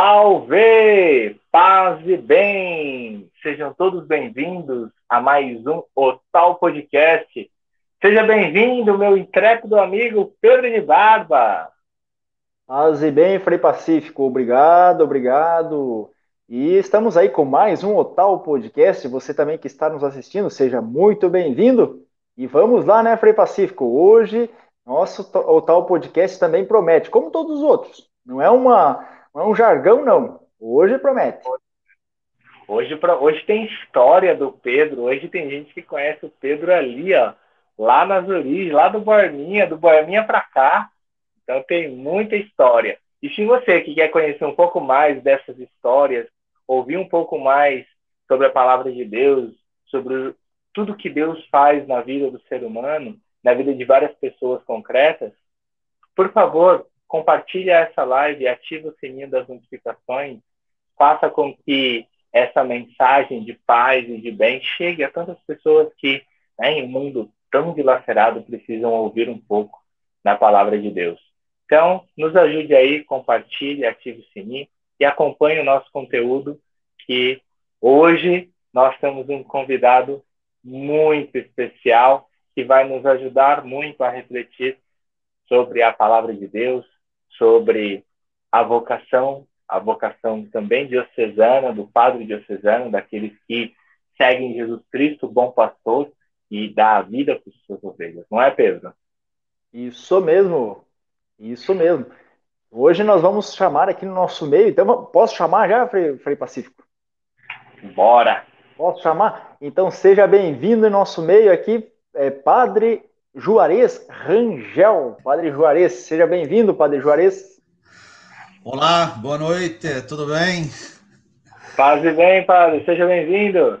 Salve! Paz e bem! Sejam todos bem-vindos a mais um Otal Podcast. Seja bem-vindo, meu intrépido amigo Pedro de Barba. Paz e bem, Frei Pacífico. Obrigado, obrigado. E estamos aí com mais um Otal Podcast. Você também que está nos assistindo, seja muito bem-vindo. E vamos lá, né, Frei Pacífico? Hoje, nosso Otal Podcast também promete, como todos os outros. Não é uma não é um jargão, não. Hoje promete. Hoje, hoje tem história do Pedro. Hoje tem gente que conhece o Pedro ali, ó. Lá nas origens, lá do Borminha, do Borminha para cá. Então tem muita história. E se você que quer conhecer um pouco mais dessas histórias, ouvir um pouco mais sobre a palavra de Deus, sobre tudo que Deus faz na vida do ser humano, na vida de várias pessoas concretas, por favor, compartilhe essa live, ative o sininho das notificações, faça com que essa mensagem de paz e de bem chegue a tantas pessoas que, né, em um mundo tão dilacerado, precisam ouvir um pouco da palavra de Deus. Então, nos ajude aí, compartilhe, ative o sininho e acompanhe o nosso conteúdo, que hoje nós temos um convidado muito especial que vai nos ajudar muito a refletir sobre a palavra de Deus, sobre a vocação, a vocação também diocesana, do padre diocesano, daqueles que seguem Jesus Cristo, bom pastor, e dá a vida para as suas ovelhas. Não é, Pedro? Isso mesmo. Isso mesmo. Hoje nós vamos chamar aqui no nosso meio, então posso chamar já, Frei, Frei Pacífico? Bora! Posso chamar? Então seja bem-vindo em nosso meio aqui, é, Padre Juarez Rangel. Padre Juarez, seja bem-vindo, Padre Juarez. Olá, boa noite, tudo bem? Paz e bem, Padre, seja bem-vindo.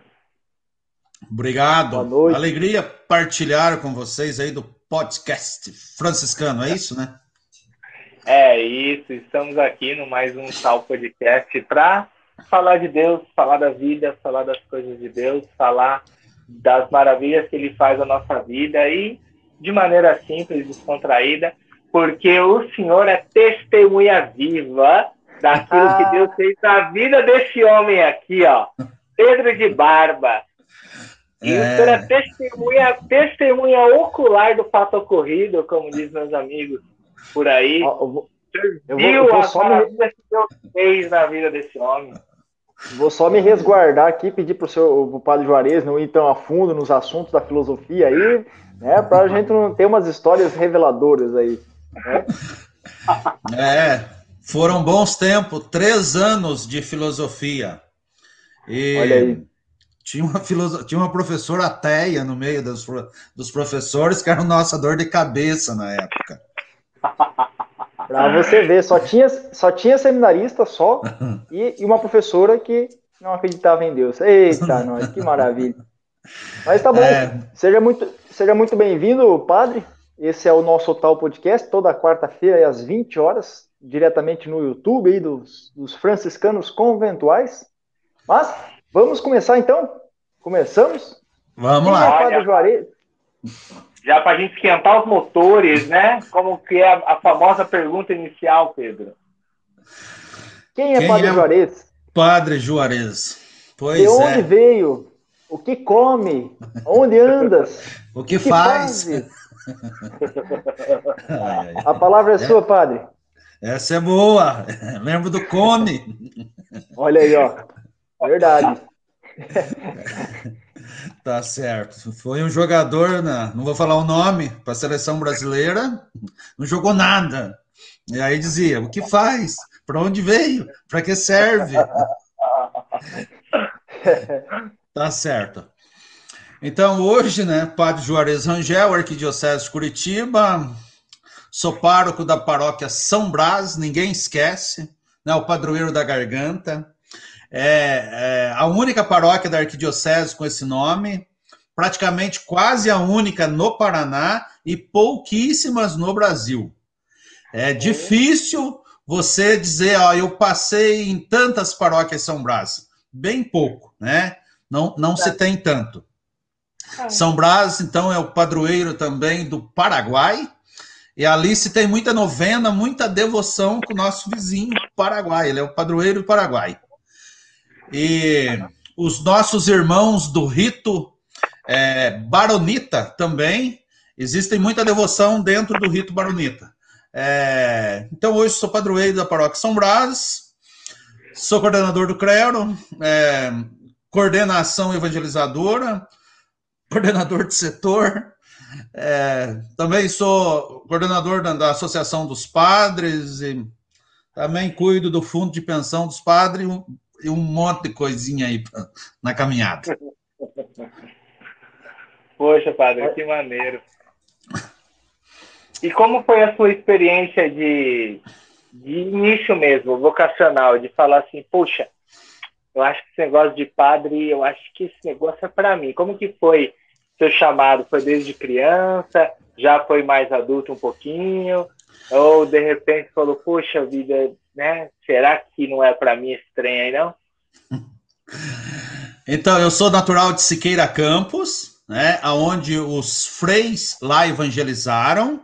Obrigado. Boa noite. Alegria partilhar com vocês aí do podcast franciscano, é isso, né? É isso, estamos aqui no mais um tal podcast para falar de Deus, falar da vida, falar das coisas de Deus, falar das maravilhas que ele faz na nossa vida e de maneira simples, descontraída, porque o Senhor é testemunha viva daquilo que Deus fez na vida desse homem aqui, ó, Pedro de Barba. E é... o Senhor é testemunha, testemunha ocular do fato ocorrido, como diz meus amigos por aí. Eu vou, eu viu eu vou a maravilha me... que Deus fez na vida desse homem. Vou só me resguardar aqui, pedir para o seu padre Juarez não ir tão a fundo nos assuntos da filosofia aí, né? Para a gente não ter umas histórias reveladoras aí. Né? É, foram bons tempos, três anos de filosofia. E Olha aí. Tinha uma, filoso... tinha uma professora ateia no meio dos, dos professores, que era nossa dor de cabeça na época. Para você ver, só tinha, só tinha seminarista só e, e, uma professora que não acreditava em Deus. Eita, nós, que maravilha. Mas tá bom, é... seja muito, seja muito bem-vindo, padre. Esse é o nosso Tal Podcast, toda quarta-feira às 20 horas, diretamente no YouTube aí dos, dos franciscanos conventuais. Mas vamos começar então? Começamos? Vamos lá. É padre Juarez? já para a gente esquentar os motores, né? Como que é a, a famosa pergunta inicial, Pedro. Quem é Quem Padre é Juarez? Padre Juarez. Pois De onde é. veio? O que come? Onde andas? o que, que faz? a palavra é, é sua, padre. Essa é boa. Lembro do come. Olha aí, ó. Verdade. Tá certo. Foi um jogador, na, não vou falar o nome, para a seleção brasileira, não jogou nada. E aí dizia: o que faz? Para onde veio? Para que serve? Tá certo. Então, hoje, né, Padre Juarez Rangel, Arquidiocese de Curitiba, sou pároco da paróquia São Brás, ninguém esquece, né, o padroeiro da garganta é, é a única paróquia da arquidiocese com esse nome, praticamente quase a única no Paraná e pouquíssimas no Brasil. É difícil você dizer, ó, eu passei em tantas paróquias São Brás. Bem pouco, né? Não, não se tem tanto. É. São Brás, então, é o padroeiro também do Paraguai. E ali se tem muita novena, muita devoção com o nosso vizinho, Paraguai, ele é o padroeiro do Paraguai. E os nossos irmãos do rito é, Baronita também, existem muita devoção dentro do rito Baronita. É, então, hoje sou padroeiro da paróquia São Brás, sou coordenador do CRERO, é, coordenação evangelizadora, coordenador de setor, é, também sou coordenador da, da, Associação dos Padres e também cuido do fundo de pensão dos padres e um, monte de coisinha aí na caminhada. Poxa, padre, que maneiro. E como foi a sua experiência de, de início mesmo, vocacional, de falar assim, puxa, eu acho que esse negócio de padre, eu acho que esse negócio é para mim. Como que foi seu chamado? Foi desde criança? Já foi mais adulto um pouquinho? Ou de repente falou, puxa vida, né? Será que não é para mim esse trem aí, não? Então, eu sou natural de Siqueira Campos, né? Onde os freis lá evangelizaram.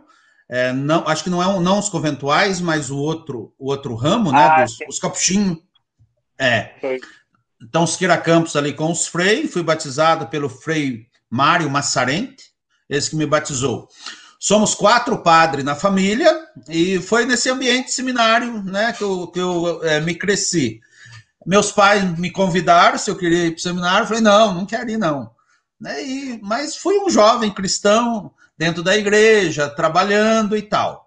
É, não, acho que não é um, não os conventuais, mas o outro, o outro ramo, né? Ah, dos, os capuchinhos. É. Foi. Então, Siqueira Campos ali com os freis, fui batizado pelo frei Mário Massarente, esse que me batizou. Somos quatro padres na família e foi nesse ambiente seminário né, que eu, que eu é, me cresci. Meus pais me convidaram se eu queria ir para o seminário, eu falei, não, não quero ir não. Né, e, mas fui um jovem cristão dentro da igreja, trabalhando e tal.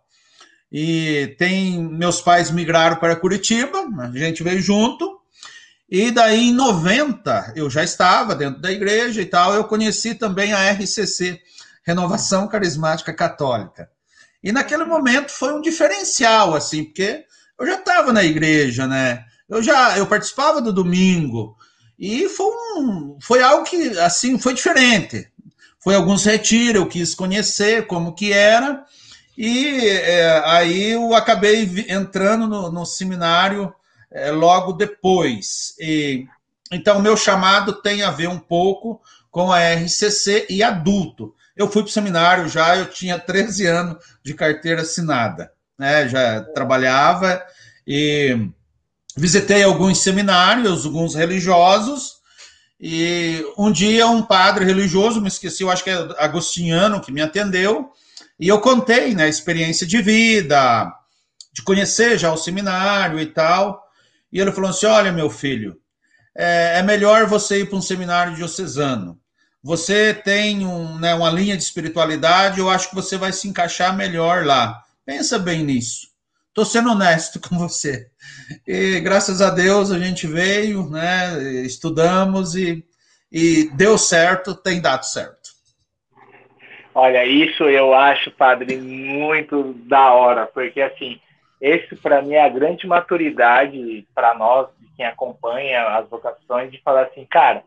E tem meus pais migraram para Curitiba, a gente veio junto, e daí, em 90, eu já estava dentro da igreja e tal, eu conheci também a RCC, Renovação Carismática Católica. E naquele momento foi um diferencial, assim, porque eu já estava na igreja, né? Eu já eu participava do domingo, e foi, um, foi algo que, assim, foi diferente. Foi alguns retiros, eu quis conhecer como que era, e é, aí eu acabei entrando no, no seminário é, logo depois. E, então, meu chamado tem a ver um pouco com a RCC e adulto. Eu fui para o seminário já, eu tinha 13 anos de carteira assinada, né? já trabalhava e visitei alguns seminários, alguns religiosos, e um dia um padre religioso, me esqueci, eu acho que é agostiniano, que me atendeu, e eu contei né, experiência de vida, de conhecer já o seminário e tal. E ele falou assim: Olha, meu filho, é, é melhor você ir para um seminário diocesano. Você tem um, né, uma linha de espiritualidade, eu acho que você vai se encaixar melhor lá. Pensa bem nisso. Estou sendo honesto com você. E graças a Deus a gente veio, né, estudamos e, e deu certo, tem dado certo. Olha, isso eu acho, padre, muito da hora, porque assim, esse, para mim, é a grande maturidade para nós, de quem acompanha as vocações, de falar assim, cara,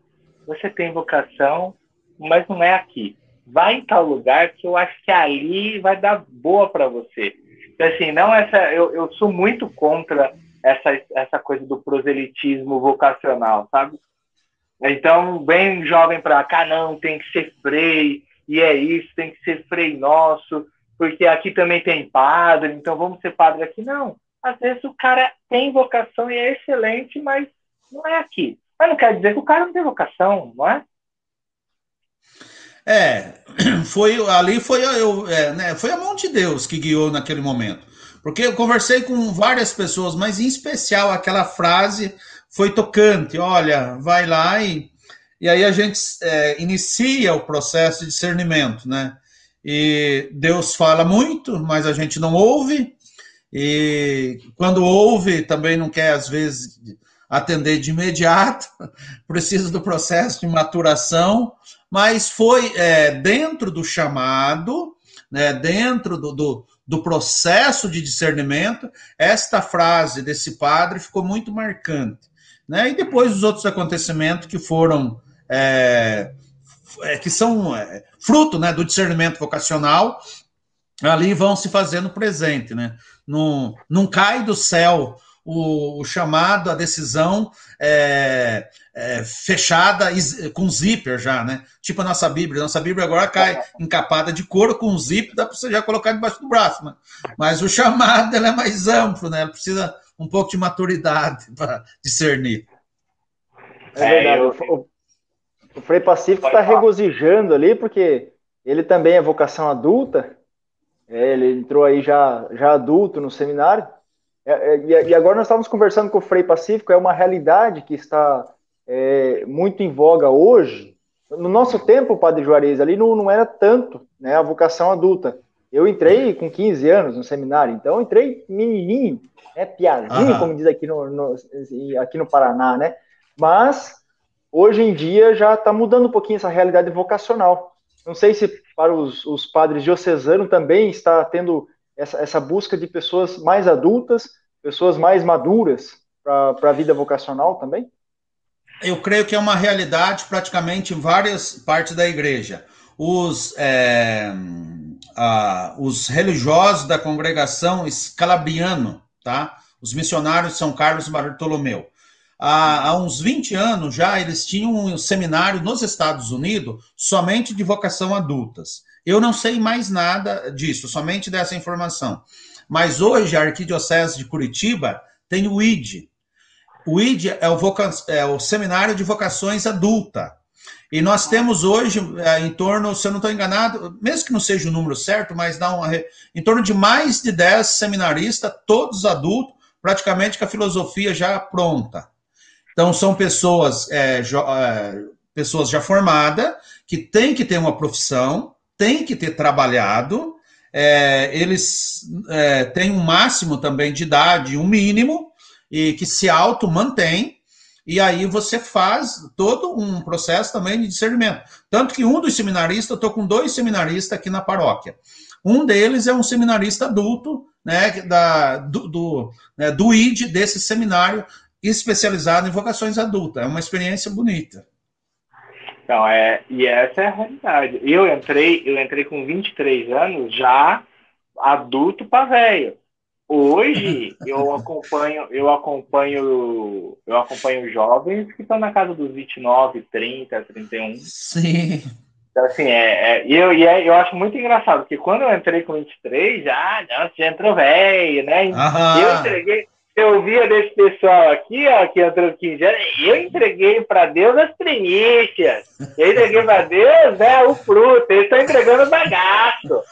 você tem vocação, mas não é aqui. Vai em tal lugar que eu acho que ali vai dar boa para você. Então, assim, não essa, eu, eu sou muito contra essa, essa coisa do proselitismo vocacional, sabe? Então, bem jovem para cá, não, tem que ser frei, e é isso, tem que ser frei nosso porque aqui também tem padre, então vamos ser padre aqui. Não. Às vezes o cara tem vocação e é excelente, mas não é aqui. Mas não quer dizer que o cara não tem vocação, não é? É, foi ali foi, eu, é, né, foi a mão de Deus que guiou naquele momento. Porque eu conversei com várias pessoas, mas em especial aquela frase foi tocante. Olha, vai lá e, e aí a gente é, inicia o processo de discernimento, né? E Deus fala muito, mas a gente não ouve. E quando ouve, também não quer, às vezes, atender de imediato, precisa do processo de maturação, mas foi é, dentro do chamado, né, dentro do, do, do, processo de discernimento, esta frase desse padre ficou muito marcante. Né? E depois os outros acontecimentos que foram é, é, que são é, fruto né, do discernimento vocacional, ali vão se fazendo presente. Né? Não, não cai do céu o, o chamado, a decisão é, é, fechada com zíper já, né? Tipo a nossa Bíblia. Nossa Bíblia agora cai encapada de couro com zíper, dá para você já colocar debaixo do braço. Né? Mas o chamado é mais amplo, né? Ela precisa um pouco de maturidade para discernir. É. É, eu... o, Frei Pacífico está regozijando ali, porque ele também é vocação adulta. É, ele entrou aí já, já adulto no seminário. É, é, e agora nós estávamos conversando com o Frei Pacífico, é uma realidade que está é, muito em voga hoje. No nosso tempo, Padre Juarez, ali não, não era tanto né, a vocação adulta. Eu entrei com 15 anos no seminário, então entrei menininho, né, piazinho, como diz aqui no, no, aqui no Paraná, né? Mas hoje em dia já está mudando um pouquinho essa realidade vocacional. Não sei se para os, os padres diocesanos também está tendo essa, essa busca de pessoas mais adultas, pessoas mais maduras para a vida vocacional também? Eu creio que é uma realidade praticamente em várias partes da igreja. Os, é, a, os religiosos da congregação escalabriano, tá? os missionários de São Carlos Bartolomeu, há, há uns 20 anos já eles tinham um seminário nos Estados Unidos somente de vocação adultas. Eu não sei mais nada disso, somente dessa informação. Mas hoje a Arquidiocese de Curitiba tem o ID. O ID é o, voca... é o Seminário de Vocações Adulta. E nós temos hoje é, em torno, se eu não estou enganado, mesmo que não seja o número certo, mas dá uma, em torno de mais de 10 seminaristas, todos adultos, praticamente com a filosofia já pronta. Então, são pessoas, é, jo, é, pessoas já formadas, que têm que ter uma profissão, têm que ter trabalhado, é, eles é, têm um máximo também de idade, um mínimo, e que se auto-mantém, e aí você faz todo um processo também de discernimento. Tanto que um dos seminaristas, eu estou com dois seminaristas aqui na paróquia. Um deles é um seminarista adulto, né, da, do, do, né, do ID, desse seminário especializado em vocações adultas. É uma experiência bonita. Então, é, e essa é a realidade. Eu entrei, eu entrei com 23 anos já adulto para velho. Hoje eu acompanho, eu acompanho, eu acompanho jovens que estão na casa dos 29, 30, 31. Sim. Então, assim, é, é, eu, e é, eu acho muito engraçado, porque quando eu entrei com 23, já, não, já entrou velho, né? Aham. Eu entreguei, eu via desse pessoal aqui, ó, que entrou 15 anos, eu entreguei para Deus as primícias. Eu entreguei para Deus né, o fruto, eles estão entregando o bagaço.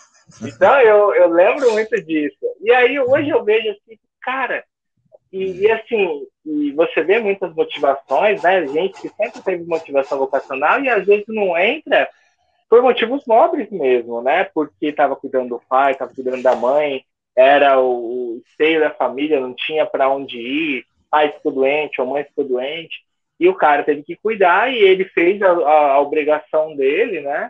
Então eu, eu lembro muito disso. E aí hoje eu vejo assim, cara, e, e, assim, e você vê muitas motivações, né? Gente que sempre teve motivação vocacional e às vezes não entra por motivos nobres mesmo, né? Porque estava cuidando do pai, estava cuidando da mãe, era o, o seio da família, não tinha para onde ir, pai ficou doente, ou mãe ficou doente, e o cara teve que cuidar e ele fez a, a, a obrigação dele, né?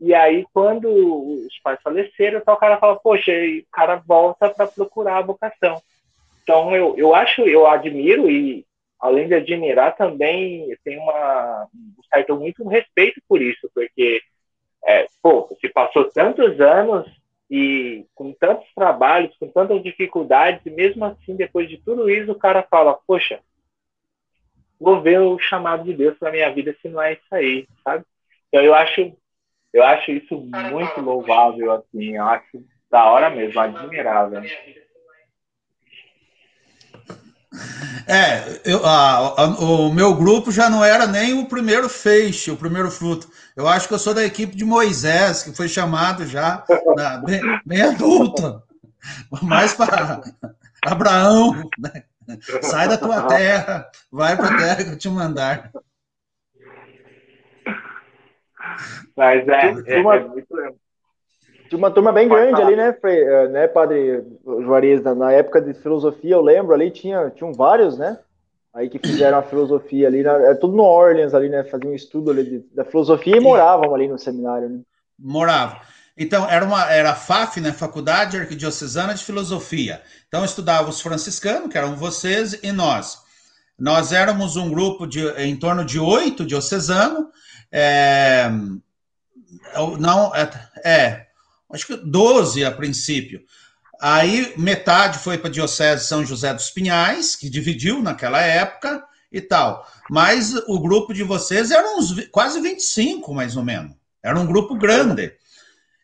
E aí, quando os pais faleceram, então o cara fala, poxa, e o cara volta para procurar a vocação. Então, eu, eu acho, eu admiro e, além de admirar, também tem uma, um certo muito respeito por isso, porque, é, pô, se passou tantos anos e com tantos trabalhos, com tantas dificuldades, e mesmo assim, depois de tudo isso, o cara fala: Poxa, vou ver o chamado de Deus para minha vida se não é isso aí, sabe? Então eu acho, eu acho isso muito louvável, assim, eu acho da hora mesmo, admirável. É, eu, a, a, o meu grupo já não era nem o primeiro feixe, o primeiro fruto. Eu acho que eu sou da equipe de Moisés, que foi chamado já na, bem, bem adulto, mais para Abraão, né? sai da tua terra, vai para a terra que eu te mandar. Mas é, é, é muito tinha uma turma bem grande ali, né, Frei, eh, né, Padre Juarez? Na época de filosofia, eu lembro ali, tinha, tinham vários, né? Aí que fizeram a filosofia ali, é tudo no Orleans ali, né? Faziam um estudo ali de, da filosofia e moravam ali no seminário, né? Moravam. Então, era uma era a FAF, né? Faculdade Arquidiocesana de Filosofia. Então, estudava os franciscanos, que eram vocês, e nós. Nós éramos um grupo de em torno de oito diocesanos. É, não, é, é acho que 12 a princípio. Aí metade foi para a Diocese de São José dos Pinhais, que dividiu naquela época e tal. Mas o grupo de vocês era uns quase 25, mais ou menos. Era um grupo grande.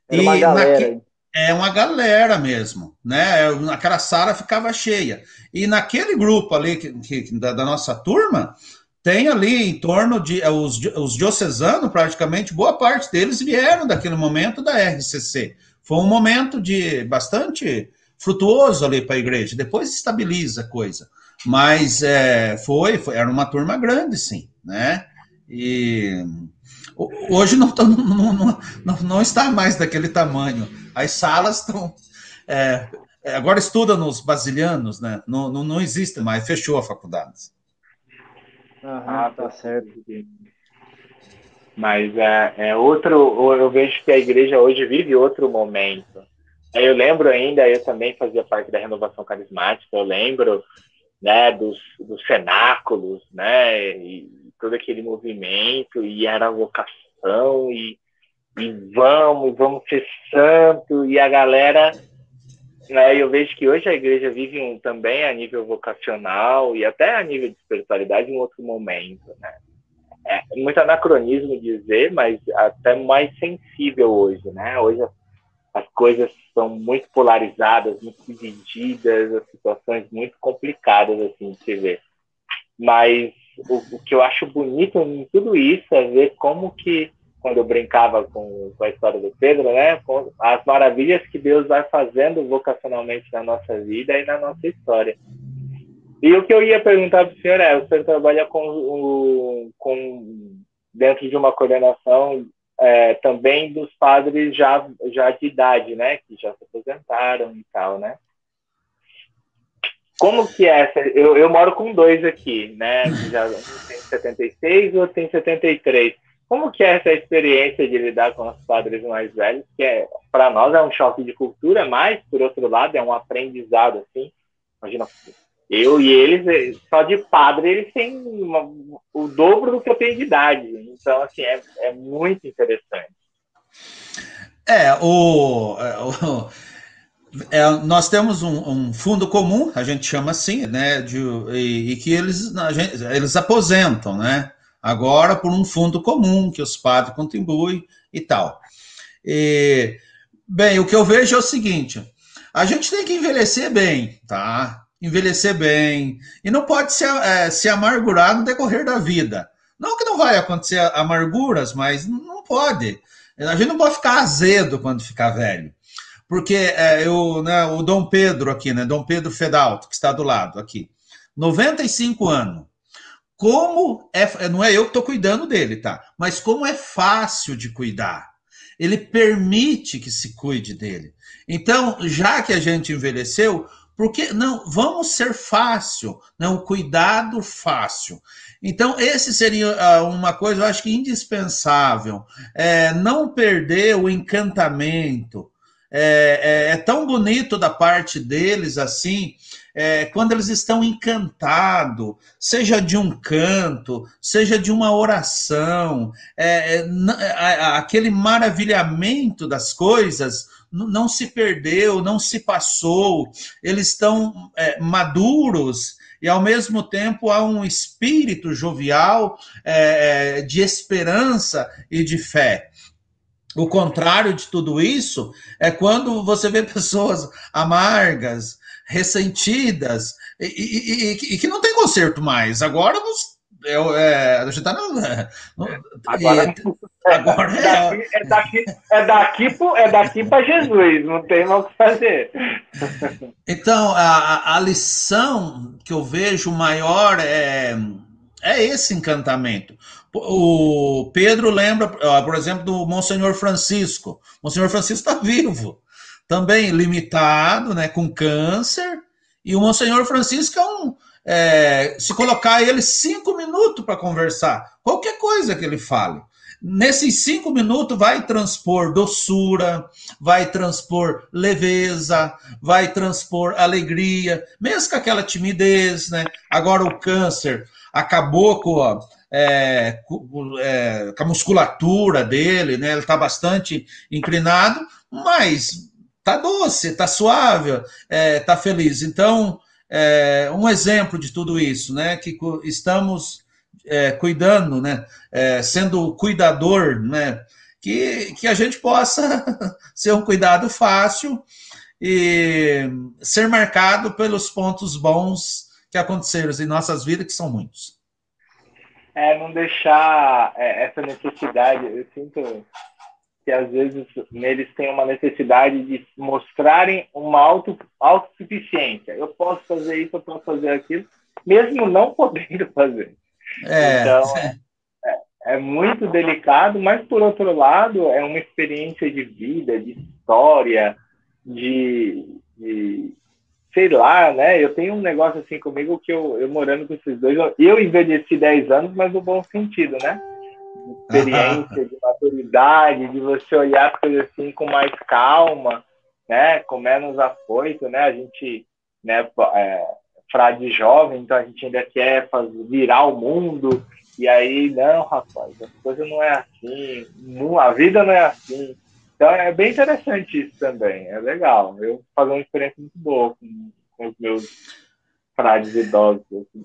Era uma galera. é uma galera mesmo, né? Aquela sala ficava cheia. E naquele grupo ali que, que da, da, nossa turma, tem ali em torno de é, os, os diocesanos, praticamente, boa parte deles vieram daquele momento da RCC. Foi um momento de bastante frutuoso ali para a igreja. Depois estabiliza a coisa. Mas é, foi, foi, era uma turma grande, sim, né? E hoje não, não, não, não, não está mais daquele tamanho. As salas estão. É, agora estuda nos basilianos, né? Não, não, não existe mais, fechou a faculdade. Ah, tá certo. Mas é, é outro. Eu vejo que a igreja hoje vive outro momento. Eu lembro ainda, eu também fazia parte da renovação carismática, eu lembro né, dos, dos cenáculos, né, e todo aquele movimento, e era vocação, e, e vamos, vamos ser santo, e a galera, né, eu vejo que hoje a igreja vive um, também a nível vocacional e até a nível de espiritualidade um outro momento, né. É muito anacronismo dizer, mas até mais sensível hoje, né, hoje as coisas são muito polarizadas, muito divididas, as situações muito complicadas assim de se ver. Mas o, o, que eu acho bonito em tudo isso é ver como que quando eu brincava com, com a história do Pedro, né, as maravilhas que Deus vai fazendo vocacionalmente na nossa vida e na nossa história. E o que eu ia perguntar para o senhor é, o senhor trabalha com, com dentro de uma coordenação é, também dos padres já, já de idade, né? Que já se aposentaram e tal, né? Como que é essa? Eu, eu moro com dois aqui, né? Já um tem 76 e outro tem 73. Como que é essa experiência de lidar com os padres mais velhos? Que é, para nós é um choque de cultura, mas por outro lado é um aprendizado assim. Imagina eu e eles, eh, só de padre, eles têm uma, o dobro do que eu tenho de idade. Então, assim, é, é muito interessante. É, o, é, o é, nós temos um, um, fundo comum, a gente chama assim, né, de, e, e que eles, gente, eles aposentam, né, agora por um fundo comum que os padres contribuem e tal. E, bem, o que eu vejo é o seguinte, a gente tem que envelhecer bem, tá? envelhecer bem, e não pode se, é, se amargurar no decorrer da vida. Não que não vai acontecer amarguras, mas não pode. A gente não pode ficar azedo quando ficar velho. Porque é, eu, né, o Dom Pedro aqui, né, Dom Pedro Fedalto, que está do lado aqui, 95 anos. Como é, não é eu que estou cuidando dele, tá? Mas como é fácil de cuidar. Ele permite que se cuide dele. Então, já que a gente envelheceu, porque não, vamos ser fácil, não, né, cuidado fácil. Então, esse seria uh, uma coisa, eu acho que indispensável. É, não perder o encantamento. É, é, é, tão bonito da parte deles assim, é, quando eles estão encantados, seja de um canto, seja de uma oração, é, é, aquele maravilhamento das coisas não se perdeu, não se passou, eles estão é, maduros e ao mesmo tempo há um espírito jovial é, é, de esperança e de fé. O contrário de tudo isso é quando você vê pessoas amargas, ressentidas e, e, e, e que não tem conserto mais. Agora nos eu, é, a gente tá no agora, é, agora é, é, daqui, é, daqui, é daqui para Jesus, não tem mais o que fazer. Então, a, a lição que eu vejo maior é, é esse encantamento. O Pedro lembra, por exemplo, do Monsenhor Francisco. Monsenhor Francisco está vivo, também limitado, né, com câncer, e o Monsenhor Francisco é um é, se colocar ele cinco minutos para conversar, qualquer coisa que ele fale. Nesses cinco minutos vai transpor doçura, vai transpor leveza, vai transpor alegria, mesmo com aquela timidez, né? Agora o câncer acabou com, é, é, com a musculatura dele, né? Ele está bastante inclinado, mas tá doce, tá suave, é, tá feliz. Então, é, um exemplo de tudo isso, né? Que estamos é, cuidando, né? É, sendo cuidador, né? que, que a gente possa ser um cuidado fácil e ser marcado pelos pontos bons que aconteceram em nossas vidas, que são muitos. É, não deixar é, essa necessidade, eu sinto que às vezes neles tem uma necessidade de mostrarem uma auto, autossuficiência. Eu posso fazer isso, eu posso fazer aquilo, mesmo não podendo fazer. É, então, é, é, é muito delicado, mas por outro lado, é uma experiência de vida, de história, de, de sei lá, né? Eu tenho um negócio assim comigo que eu, eu morando com esses dois, eu envelheci 10 anos, mas no bom sentido, né? De experiência, de maturidade, de você olhar as coisas assim com mais calma, né? Com menos afoito, né? A gente, né? É, frade jovem, então a gente ainda quer fazer, virar o mundo, e aí, não, rapaz, a coisa não é assim, a vida não é assim. Então é bem interessante isso também, é legal. Eu fazer uma experiência muito boa com, com os meus frades idosos. Assim.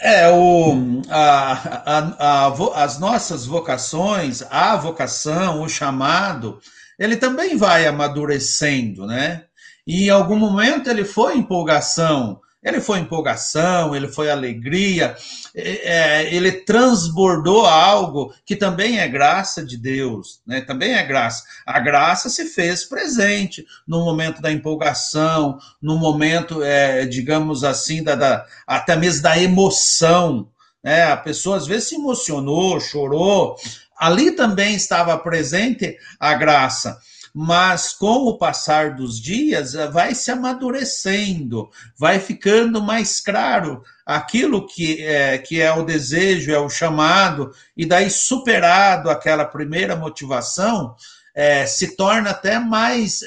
É, o, a, a, a, as nossas vocações, a vocação, o chamado, ele também vai amadurecendo, né? E em algum momento ele foi empolgação, ele foi empolgação, ele foi alegria, é, é, ele transbordou algo que também é graça de Deus, né? também é graça. A graça se fez presente no momento da empolgação, no momento, é, digamos assim, da, da, até mesmo da emoção. Né? A pessoa às vezes se emocionou, chorou. Ali também estava presente a graça mas com o passar dos dias eh, vai se amadurecendo, vai ficando mais claro aquilo que é, que é o desejo, é o chamado, e daí superado aquela primeira motivação, é, se torna até mais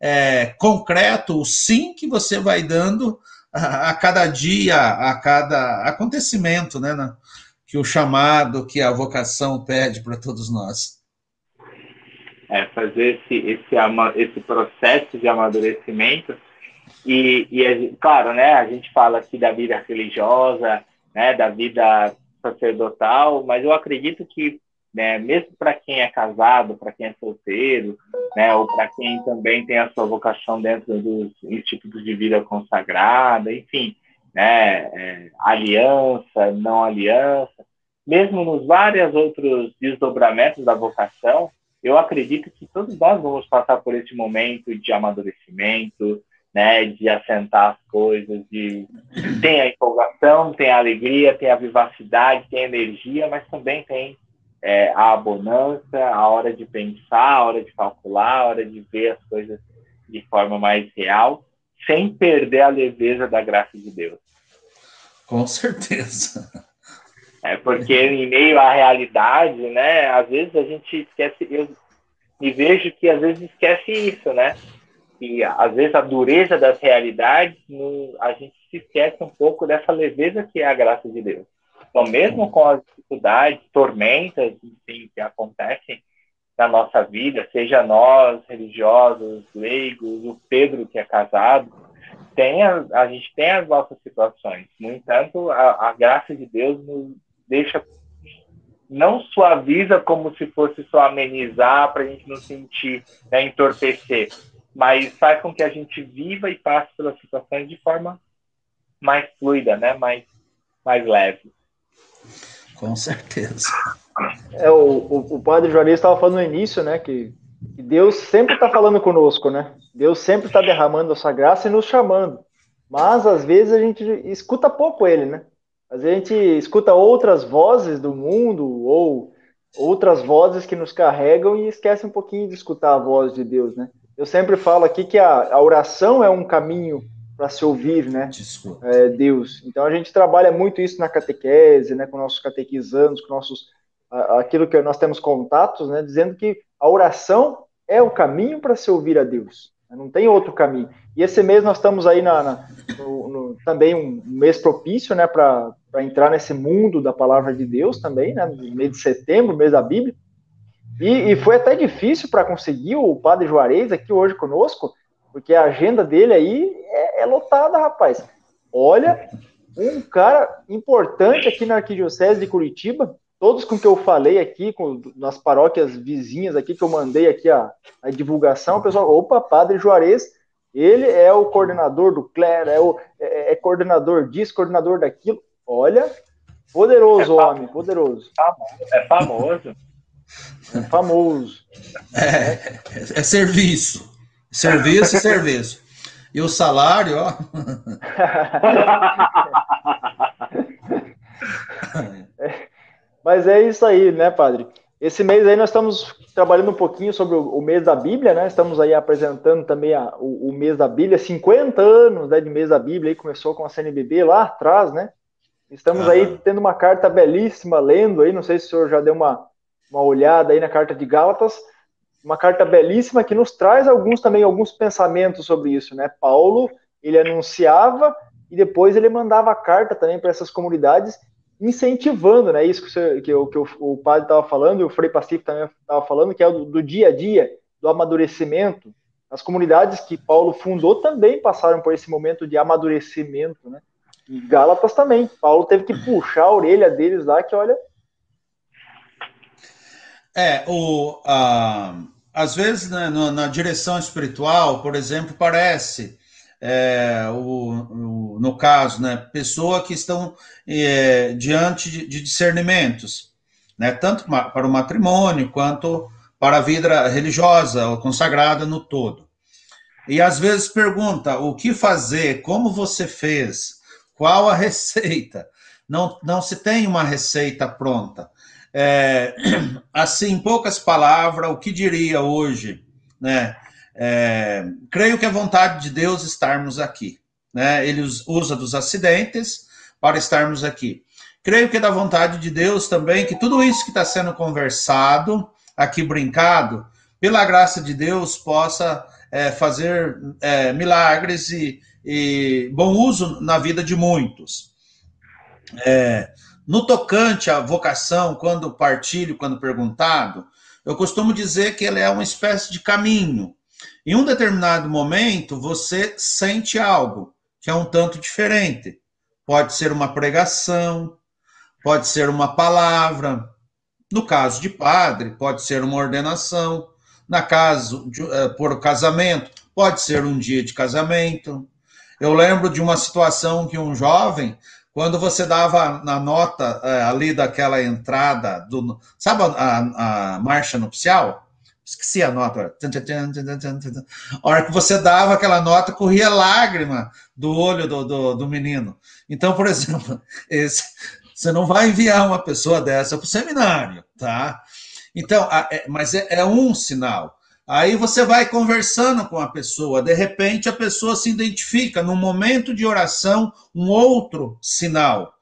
é, concreto o sim que você vai dando a, a cada dia, a cada acontecimento, né? Que o chamado, que a vocação pede para todos nós é, fazer esse, esse, esse processo de amadurecimento. E, e, claro, né, a gente fala aqui da vida religiosa, né, da vida sacerdotal, mas eu acredito que, né, mesmo para quem é casado, para quem é solteiro, né, ou para quem também tem a sua vocação dentro dos institutos de vida consagrada, enfim, né, é, aliança, não aliança, mesmo nos vários outros desdobramentos da vocação, eu acredito que todos nós vamos passar por esse momento de amadurecimento, né, de assentar as coisas, de tem a empolgação, tem a alegria, tem a vivacidade, tem a energia, mas também tem é, a abonância, a hora de pensar, a hora de calcular, a hora de ver as coisas de forma mais real, sem perder a leveza da graça de Deus. Com certeza. É porque em meio à realidade, né, às vezes a gente esquece, eu me vejo que às vezes esquece isso, né? E às vezes a dureza das realidades, a gente se esquece um pouco dessa leveza que é a graça de Deus. Então, mesmo com as dificuldades, tormentas, enfim, que acontecem na nossa vida, seja nós, religiosos, leigos, o Pedro que é casado, tem a, a gente tem as nossas situações. No entanto, a, a graça de Deus nos deixa não suaviza como se fosse só amenizar para a gente não sentir né, entorpecer, mas faz com que a gente viva e passe pelas situações de forma mais fluida, né, mais mais leve. Com certeza. É, o, o, o padre Juarez estava falando no início, né, que, que Deus sempre está falando conosco, né? Deus sempre está derramando a sua graça e nos chamando. Mas às vezes a gente escuta pouco ele, né? A gente escuta outras vozes do mundo ou outras vozes que nos carregam e esquece um pouquinho de escutar a voz de Deus, né? Eu sempre falo aqui que a, a oração é um caminho para se ouvir, né? É, Deus. Então a gente trabalha muito isso na catequese, né? Com nossos catequizandos, com nossos aquilo que nós temos contatos, né? Dizendo que a oração é o caminho para se ouvir a Deus. Não tem outro caminho. E esse mês nós estamos aí na, na no, no, também um mês propício, né, para entrar nesse mundo da palavra de Deus também, né, no mês de setembro, mês da Bíblia. E, e foi até difícil para conseguir o Padre Juarez aqui hoje conosco, porque a agenda dele aí é, é lotada, rapaz. Olha, um cara importante aqui na Arquidiocese de Curitiba, todos com que eu falei aqui, com, nas paróquias vizinhas aqui, que eu mandei aqui a, a divulgação, o pessoal, opa, Padre Juarez, ele é o coordenador do clero, é, o, é, é coordenador disso, coordenador daquilo. Olha, poderoso é homem, poderoso. É famoso. É famoso. É, é serviço. Serviço e serviço. E o salário, ó. Mas é isso aí, né, padre? Esse mês aí nós estamos trabalhando um pouquinho sobre o, o mês da Bíblia, né? Estamos aí apresentando também a, o, o, mês da Bíblia, 50 anos né, de mês da Bíblia, aí começou com a CNBB lá atrás, né? Estamos aí tendo uma carta belíssima, lendo aí, não sei se o senhor já deu uma, uma olhada aí na carta de Gálatas, uma carta belíssima que nos traz alguns também alguns pensamentos sobre isso, né? Paulo, ele anunciava e depois ele mandava carta também para essas comunidades incentivando, né? Isso que, você, que, o, que o, o padre estava falando e o Frei Pacífico também estava falando, que é do, do, dia a dia, do amadurecimento. As comunidades que Paulo fundou também passaram por esse momento de amadurecimento, né? E Gálatas também. Paulo teve que puxar a orelha deles lá, que olha. É, o, uh, às vezes né, na direção espiritual, por exemplo, parece é, o, o, no caso, né, pessoa que estão é, diante de, de, discernimentos, né, tanto para o matrimônio quanto para a vida religiosa ou consagrada no todo. E às vezes pergunta o que fazer, como você fez, qual a receita. Não, não se tem uma receita pronta. É, assim, em poucas palavras, o que diria hoje, né? É, creio que é vontade de Deus estarmos aqui. Né? Ele usa dos acidentes para estarmos aqui. Creio que é da vontade de Deus também que tudo isso que está sendo conversado, aqui brincado, pela graça de Deus, possa é, fazer é, milagres e, e, bom uso na vida de muitos. É, no tocante à vocação, quando partilho, quando perguntado, eu costumo dizer que ele é uma espécie de caminho em um determinado momento, você sente algo que é um tanto diferente. Pode ser uma pregação, pode ser uma palavra. No caso de padre, pode ser uma ordenação. Na caso de, uh, por casamento, pode ser um dia de casamento. Eu lembro de uma situação que um jovem, quando você dava na nota uh, ali daquela entrada do, sabe a, a marcha nupcial? Esqueci a nota. A hora que você dava aquela nota, corria lágrima do olho do, do, do menino. Então, por exemplo, esse, você não vai enviar uma pessoa dessa para o seminário, tá? Então, é, mas é, é um sinal. Aí você vai conversando com a pessoa, de repente a pessoa se identifica num momento de oração um outro sinal.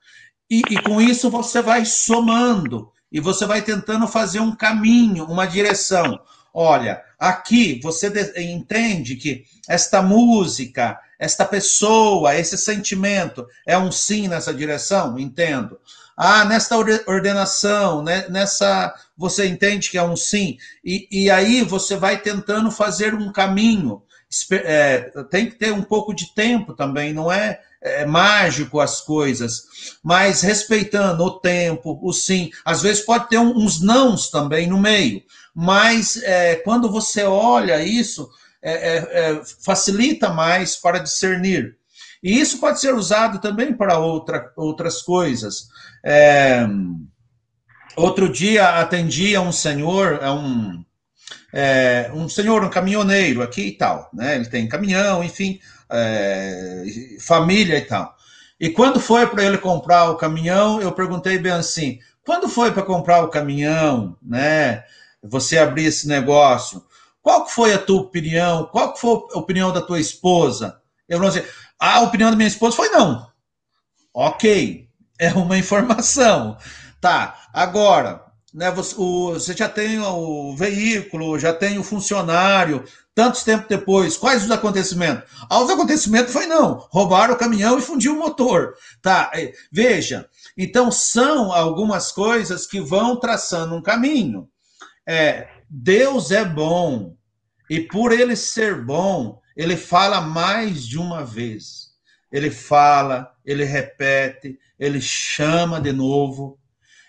E, e, com isso você vai somando e você vai tentando fazer um caminho, uma direção. Olha, aqui você entende que esta música, esta pessoa, esse sentimento é um sim nessa direção? Entendo. Ah, nesta ordenação, né, nessa. Você entende que é um sim. E, e aí você vai tentando fazer um caminho. É, tem que ter um pouco de tempo também, não é, é mágico as coisas, mas respeitando o tempo, o sim. Às vezes pode ter uns nãos também no meio mas é, quando você olha isso, é, é, é, facilita mais para discernir. E isso pode ser usado também para outra, outras coisas. É, outro dia atendi a um senhor, um, é, um senhor, um caminhoneiro aqui e tal, né? Ele tem caminhão, enfim, família e tal. E quando foi para ele comprar o caminhão, eu perguntei bem assim: quando foi para comprar o caminhão, né? você abrir esse negócio. Qual que foi a tua opinião? Qual que foi a opinião da tua esposa? Eu vou dizer, a opinião da minha esposa foi não. Ok, é uma informação. Tá, agora, né, você, o, você já tem o veículo, já tem o funcionário, tantos tempos depois, quais os acontecimentos? Ah, os acontecimentos foi não, roubaram o caminhão e fundiu o motor. Tá, é, veja, então são algumas coisas que vão traçando um caminho é Deus é bom e por ele ser bom, ele fala mais de uma vez. Ele fala, ele repete, ele chama de novo.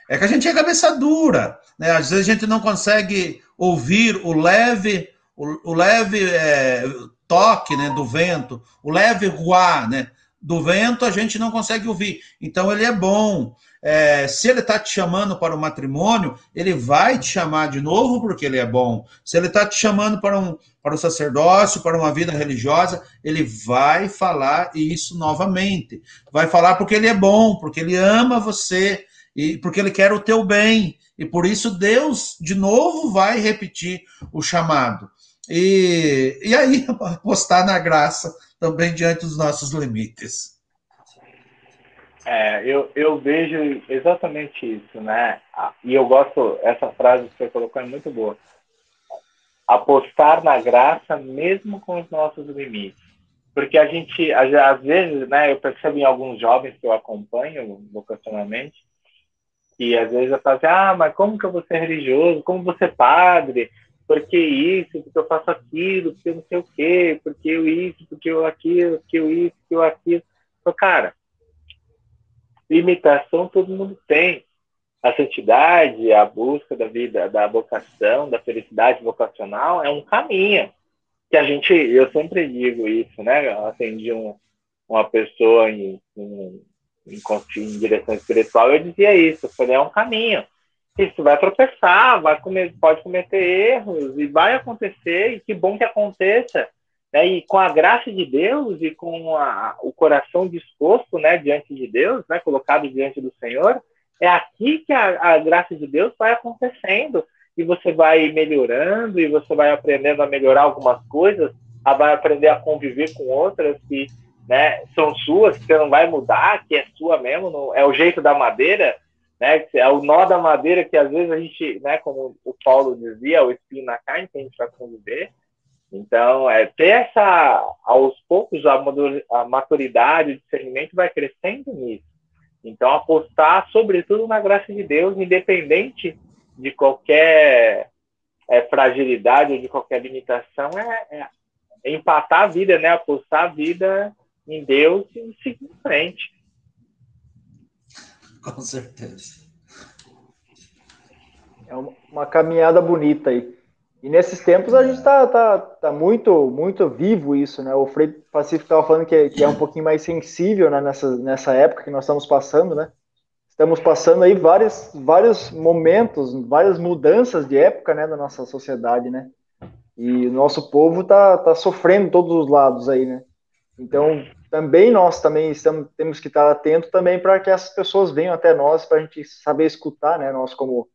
É que a gente é cabeça dura, né? Às vezes a gente não consegue ouvir o leve, o, o leve é, toque, né, do vento, o leve ruar, né, do vento a gente não consegue ouvir. Então ele é bom. É, se ele está te chamando para o matrimônio, ele vai te chamar de novo porque ele é bom. Se ele está te chamando para um para o sacerdócio, para uma vida religiosa, ele vai falar isso novamente. Vai falar porque ele é bom, porque ele ama você e porque ele quer o teu bem. E por isso Deus de novo vai repetir o chamado. E, e aí apostar na graça também diante dos nossos limites. É, eu, eu vejo exatamente isso, né? E eu gosto, essa frase que você colocou é muito boa. Apostar na graça mesmo com os nossos limites. Porque a gente, às vezes, né, eu percebo em alguns jovens que eu acompanho vocacionalmente, que às vezes eu falo assim, ah, mas como que eu vou ser religioso? Como ser padre? Porque isso, porque eu faço aquilo, porque eu não sei o quê, porque eu isso, porque eu aquilo, porque eu isso, porque eu aquilo. Então, cara, limitação todo mundo tem. A santidade, a busca da vida, da vocação, da felicidade vocacional é um caminho que a gente, eu sempre digo isso, né? Eu atendi um, uma pessoa em, em, em, em direção espiritual, eu dizia isso, eu falei, é um caminho. Isso vai tropeçar, vai comer, pode cometer erros e vai acontecer, e que bom que aconteça, né? E com a graça de Deus e com a, o coração disposto, né, diante de Deus, né, colocado diante do Senhor, é aqui que a, a graça de Deus vai acontecendo e você vai melhorando e você vai aprendendo a melhorar algumas coisas, a vai aprender a conviver com outras que né, são suas, que você não vai mudar, que é sua mesmo, não, é o jeito da madeira, né, é o nó da madeira que às vezes a gente, né, como o Paulo dizia, o espinho na carne que a gente vai conviver, então, é, ter essa, aos poucos, a maturidade, o discernimento vai crescendo nisso. Então, apostar, sobretudo, na graça de Deus, independente de qualquer é, fragilidade ou de qualquer limitação, é, é, empatar a vida, né? Apostar a vida em Deus e seguir em frente. Com certeza. É uma caminhada bonita aí. E nesses tempos a gente está tá, tá muito, muito vivo isso, né? O Frei Pacífico estava falando que é, que é um pouquinho mais sensível né, nessa, nessa época que nós estamos passando, né? Estamos passando aí vários, vários momentos, várias mudanças de época, né, na nossa sociedade, né? E o nosso povo está tá sofrendo todos os lados aí, né? Então, também nós também estamos, temos que estar atentos também para que essas pessoas venham até nós, para a gente saber escutar, né? Nós como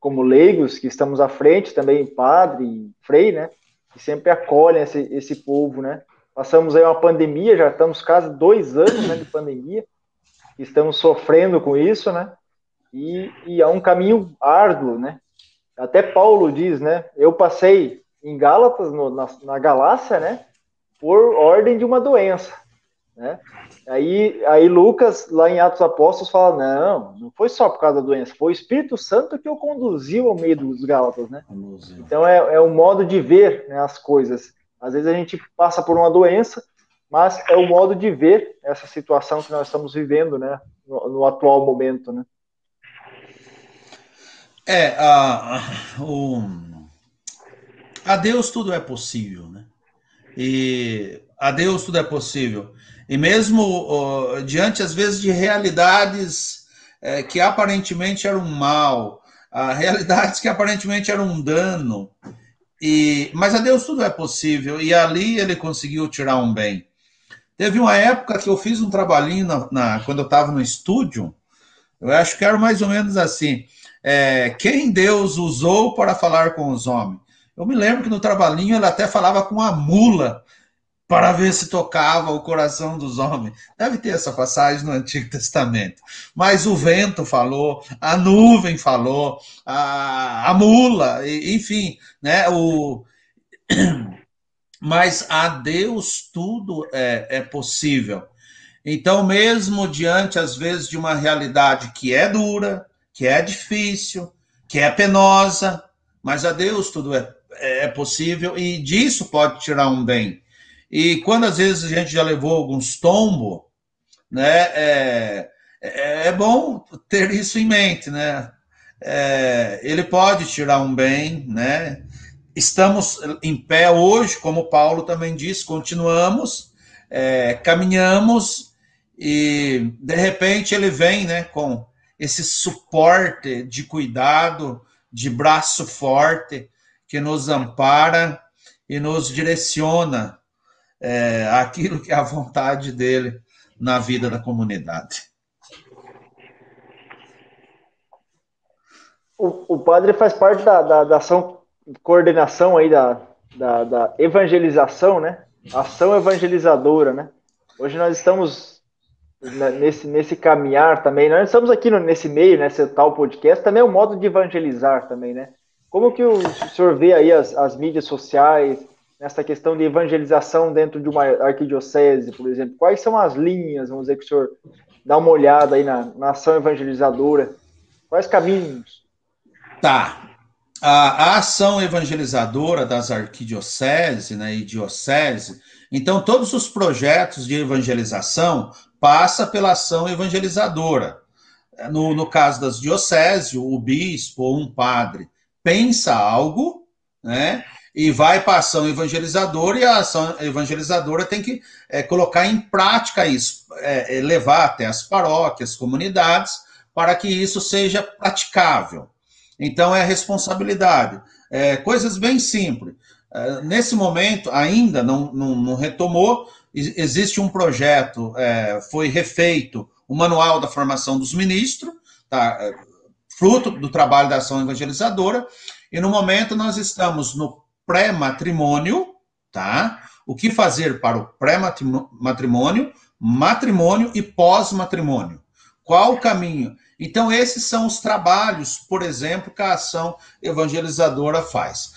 como leigos que estamos à frente, também padre, frei, né? Que sempre acolhem esse, esse povo, né? Passamos aí uma pandemia, já estamos quase dois anos né, de pandemia, estamos sofrendo com isso, né? E, e é um caminho árduo, né? Até Paulo diz, né? Eu passei em Gálatas, no, na, na Galácia, né? Por ordem de uma doença, né? Aí, aí Lucas, lá em Atos Apóstolos, fala: não, não foi só por causa da doença, foi o Espírito Santo que o conduziu ao meio dos Gálatas, né? Então é, é um modo de ver né, as coisas. Às vezes a gente passa por uma doença, mas é o modo de ver essa situação que nós estamos vivendo, né? No, no atual momento, né? É, a, o, a Deus tudo é possível, né? E a Deus tudo é possível. E mesmo diante, às vezes, de realidades é, que aparentemente eram mal, realidades que aparentemente eram um dano, e, mas a Deus tudo é possível, e ali ele conseguiu tirar um bem. Teve uma época que eu fiz um trabalhinho na, na quando eu estava no estúdio, eu acho que era mais ou menos assim: é, quem Deus usou para falar com os homens? Eu me lembro que no trabalhinho ele até falava com a mula para ver se tocava o coração dos homens. Deve ter essa passagem no Antigo Testamento. Mas o vento falou, a nuvem falou, a, a mula, enfim, né? O... Mas a Deus tudo é, é possível. Então, mesmo diante, às vezes, de uma realidade que é dura, que é difícil, que é penosa, mas a Deus tudo é, é possível e disso pode tirar um bem. E quando às vezes a gente já levou alguns tombos, né, é, é, é bom ter isso em mente, né? é, ele pode tirar um bem, né? Estamos em pé hoje, como Paulo também disse, continuamos, é, caminhamos e de repente ele vem, né, com esse suporte de cuidado, de braço forte que nos ampara e nos direciona é, aquilo que é a vontade dele na vida da comunidade. O, o padre faz parte da, da, da ação, coordenação aí da, da, da, evangelização, né? Ação evangelizadora, né? Hoje nós estamos nesse, nesse caminhar também. Nós estamos aqui no, nesse meio, nesse tal podcast, também é um modo de evangelizar também, né? Como que o senhor vê aí as, as mídias sociais, nessa questão de evangelização dentro de uma arquidiocese, por exemplo? Quais são as linhas, vamos dizer, que o senhor dá uma olhada aí na, na ação evangelizadora? Quais caminhos? Tá. A, a ação evangelizadora das arquidioceses né, e diocese, então todos os projetos de evangelização passa pela ação evangelizadora. No, no caso das dioceses, o bispo ou um padre pensa algo, né? E vai para a ação evangelizadora, e a ação evangelizadora tem que é, colocar em prática isso, é, é, levar até as paróquias, comunidades, para que isso seja praticável. Então, é responsabilidade. É, coisas bem simples. É, nesse momento, ainda não, não, não, retomou, existe um projeto, é, foi refeito o Manual da Formação dos Ministros, tá? Fruto do trabalho da ação evangelizadora, e no momento nós estamos no pré-matrimônio, tá? O que fazer para o pré-matrimônio, matrimônio e pós-matrimônio? Qual o caminho? Então, esses são os trabalhos, por exemplo, que a ação evangelizadora faz.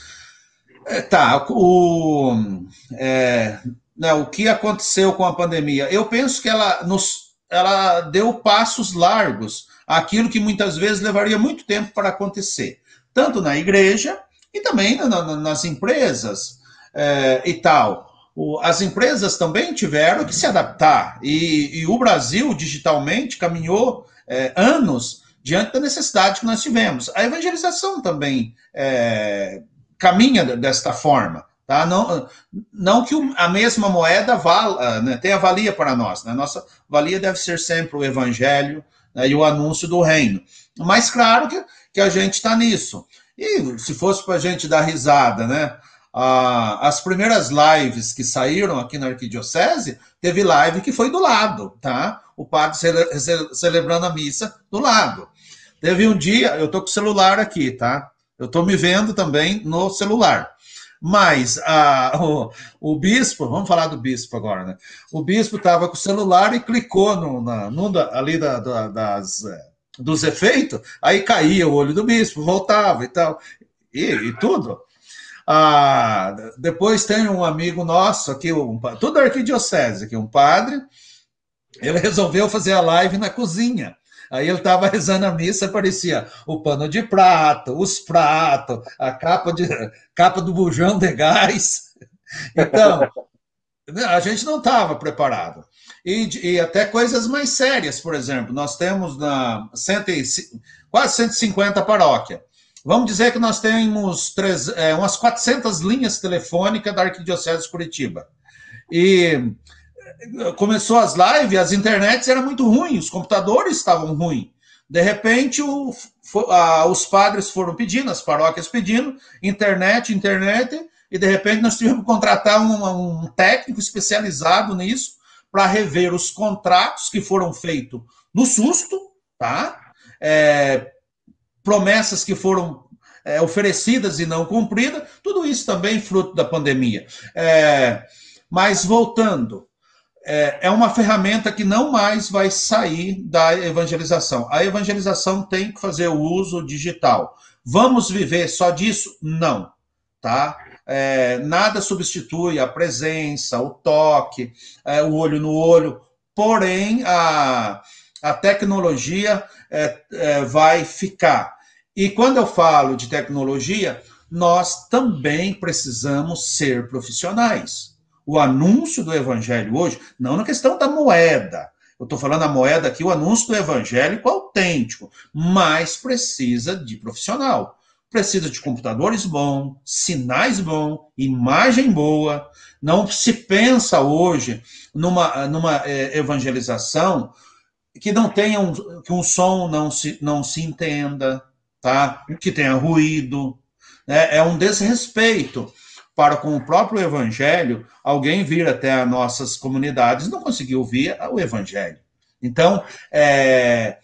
É, tá, o, é, né, o que aconteceu com a pandemia? Eu penso que ela, nos, ela deu passos largos, aquilo que muitas vezes levaria muito tempo para acontecer, tanto na igreja e também na, na, nas empresas é, e tal. O, as empresas também tiveram que se adaptar, e, e o Brasil, digitalmente, caminhou é, anos diante da necessidade que nós tivemos. A evangelização também é, caminha desta forma. Tá? Não, não que a mesma moeda vala, né, tenha valia para nós. Né? Nossa valia deve ser sempre o evangelho né, e o anúncio do reino. Mas claro que, que a gente está nisso. E se fosse para a gente dar risada, né? Ah, as primeiras lives que saíram aqui na Arquidiocese, teve live que foi do lado, tá? O padre cele celebrando a missa do lado. Teve um dia, eu tô com o celular aqui, tá? Eu tô me vendo também no celular. Mas ah, o, o, bispo, vamos falar do bispo agora, né? O bispo estava com o celular e clicou no, na, no, ali da, da, das, é, dos efeitos, aí caía o olho do bispo, voltava e tal, e, e tudo. Ah, depois tem um amigo nosso aqui, um, tudo arquidiocese aqui, um padre, ele resolveu fazer a live na cozinha. Aí ele estava rezando a missa, aparecia o pano de prato, os pratos, a capa, de, capa do bujão de gás. Então, a gente não estava preparado. E, e, até coisas mais sérias, por exemplo, nós temos na cento, quase 150 paróquias. Vamos dizer que nós temos três, é, umas 400 linhas telefônicas da Arquidiocese de Curitiba. E é, começou as lives, as internets eram muito ruins, os computadores estavam ruins. De repente, o, a, os padres foram pedindo, as paróquias pedindo, internet, internet, e de repente nós tivemos que contratar um, um técnico especializado nisso para rever os contratos que foram feitos no susto, tá? É, promessas que foram é, oferecidas e não cumpridas, tudo isso também fruto da pandemia. É, mas voltando, é, é, uma ferramenta que não mais vai sair da evangelização. A evangelização tem que fazer o uso digital. Vamos viver só disso? Não, tá? É, nada substitui a presença, o toque, é, o olho no olho, porém a, a tecnologia é, é, vai ficar. E quando eu falo de tecnologia, nós também precisamos ser profissionais. O anúncio do evangelho hoje, não na questão da moeda, eu estou falando a moeda aqui, o anúncio do qual autêntico, mas precisa de profissional. Precisa de computadores bons, sinais bons, imagem boa. Não se pensa hoje numa, numa é, evangelização que não tenha um, que um som não se, não se entenda, tá? que tenha ruído. Né? É um desrespeito para com o próprio evangelho, alguém vir até as nossas comunidades não conseguiu ouvir o evangelho. Então, é,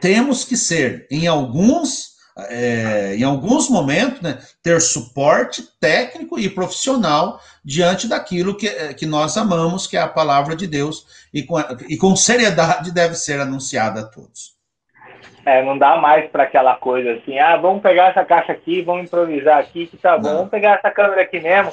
temos que ser, em alguns, é, em alguns momentos, né, ter suporte técnico e profissional diante daquilo que, que nós amamos, que é a palavra de Deus, e com, e com seriedade deve ser anunciada a todos. É, não dá mais para aquela coisa assim, ah, vamos pegar essa caixa aqui, vamos improvisar aqui, que tá bom, não. vamos pegar essa câmera aqui mesmo,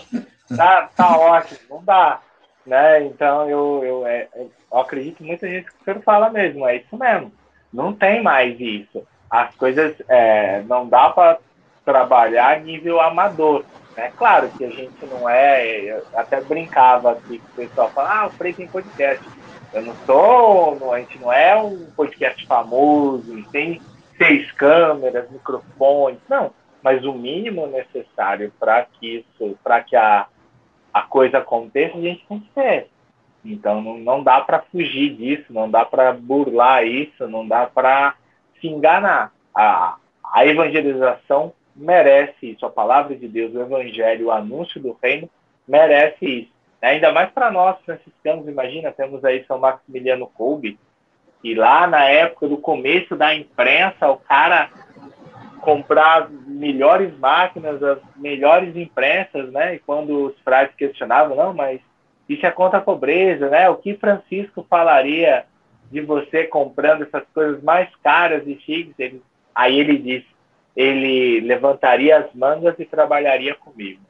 tá, tá ótimo, não dá, né? Então eu, eu, é, eu acredito que muita gente que o senhor fala mesmo, é isso mesmo, não tem mais isso. As coisas é, não dá para trabalhar a nível amador. É claro que a gente não é, até brincava aqui que o pessoal fala, ah, o Frei tem podcast eu não sou, a gente não é um podcast famoso, tem seis câmeras, microfones, não. Mas o mínimo necessário para que isso, para que a, a coisa aconteça, a gente tem que ter. Então não, não dá para fugir disso, não dá para burlar isso, não dá para se enganar. A, a evangelização merece isso, a palavra de Deus, o evangelho, o anúncio do reino merece isso. Ainda mais para nós franciscanos, imagina, temos aí São Maximiliano Kolbe, e lá na época do começo da imprensa, o cara comprar melhores máquinas, as melhores imprensas, né? E quando os frades questionavam, não, mas isso é contra a pobreza, né? O que Francisco falaria de você comprando essas coisas mais caras e chiques? Ele, aí ele disse, ele levantaria as mangas e trabalharia comigo.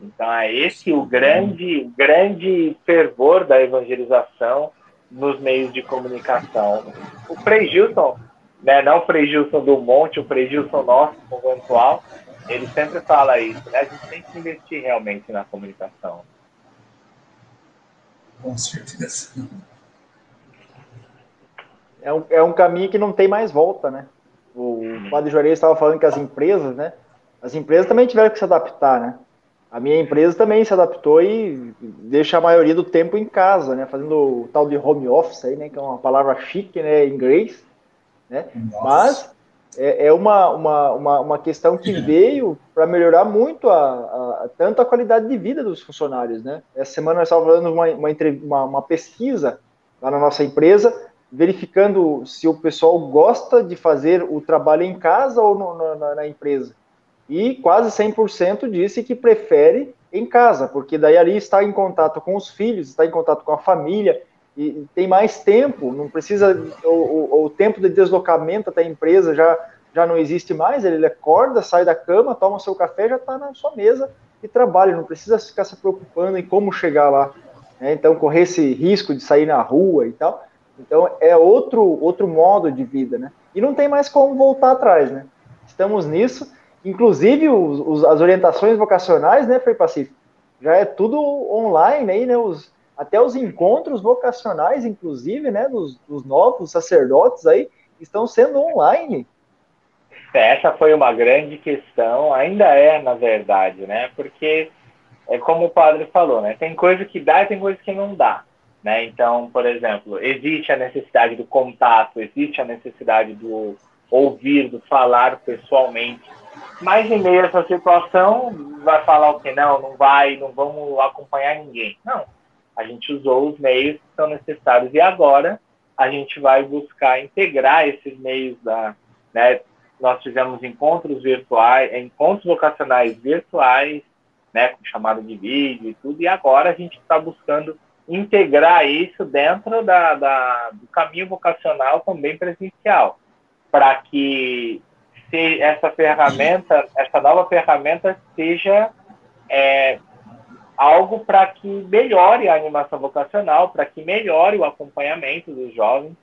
Então é esse o grande, o grande fervor da evangelização nos meios de comunicação. O Frei Gilson, né, não o Frei Gilson do Monte, o Frei Gilson nosso, conventual, ele sempre fala isso, né? A gente tem que investir realmente na comunicação. Com certeza. É um, é um caminho que não tem mais volta, né? O Padre Juarez estava falando que as empresas, né? As empresas também tiveram que se adaptar, né? a minha empresa também se adaptou e deixa a maioria do tempo em casa, né? Fazendo o tal de home office aí, né? Que é uma palavra chique, né? Em inglês, né? Nossa. Mas é, é uma, uma, uma, uma, questão que veio para melhorar muito a, a, tanto a qualidade de vida dos funcionários, né? Essa semana nós estávamos fazendo uma, uma, uma pesquisa lá na nossa empresa, verificando se o pessoal gosta de fazer o trabalho em casa ou no, na, na empresa e quase 100% disse que prefere em casa, porque daí ali está em contato com os filhos, está em contato com a família, e tem mais tempo, não precisa, o, o, o tempo de deslocamento até a empresa já, já não existe mais, ele acorda, sai da cama, toma seu café, já está na sua mesa e trabalha, não precisa ficar se preocupando em como chegar lá, né? então correr esse risco de sair na rua e tal, então é outro, outro modo de vida, né? E não tem mais como voltar atrás, né? Estamos nisso, Inclusive, os, os, as orientações vocacionais, né, Frei Pacífico? Já é tudo online aí, né? Os, até os encontros vocacionais, inclusive, né, dos, dos novos sacerdotes aí, estão sendo online. Essa foi uma grande questão, ainda é, na verdade, né? Porque é como o padre falou, né? Tem coisa que dá e tem coisa que não dá. Né? Então, por exemplo, existe a necessidade do contato, existe a necessidade do ouvir, do falar pessoalmente. Mas em meio a essa situação, vai falar o que? Não, não vai, não vamos acompanhar ninguém. Não. A gente usou os meios que são necessários e agora a gente vai buscar integrar esses meios da. Né, nós fizemos encontros virtuais, encontros vocacionais virtuais, né, com chamada de vídeo e tudo, e agora a gente está buscando integrar isso dentro da, da, do caminho vocacional também presencial, para que se essa ferramenta, essa nova ferramenta seja é, algo para que melhore a animação vocacional, para que melhore o acompanhamento dos jovens,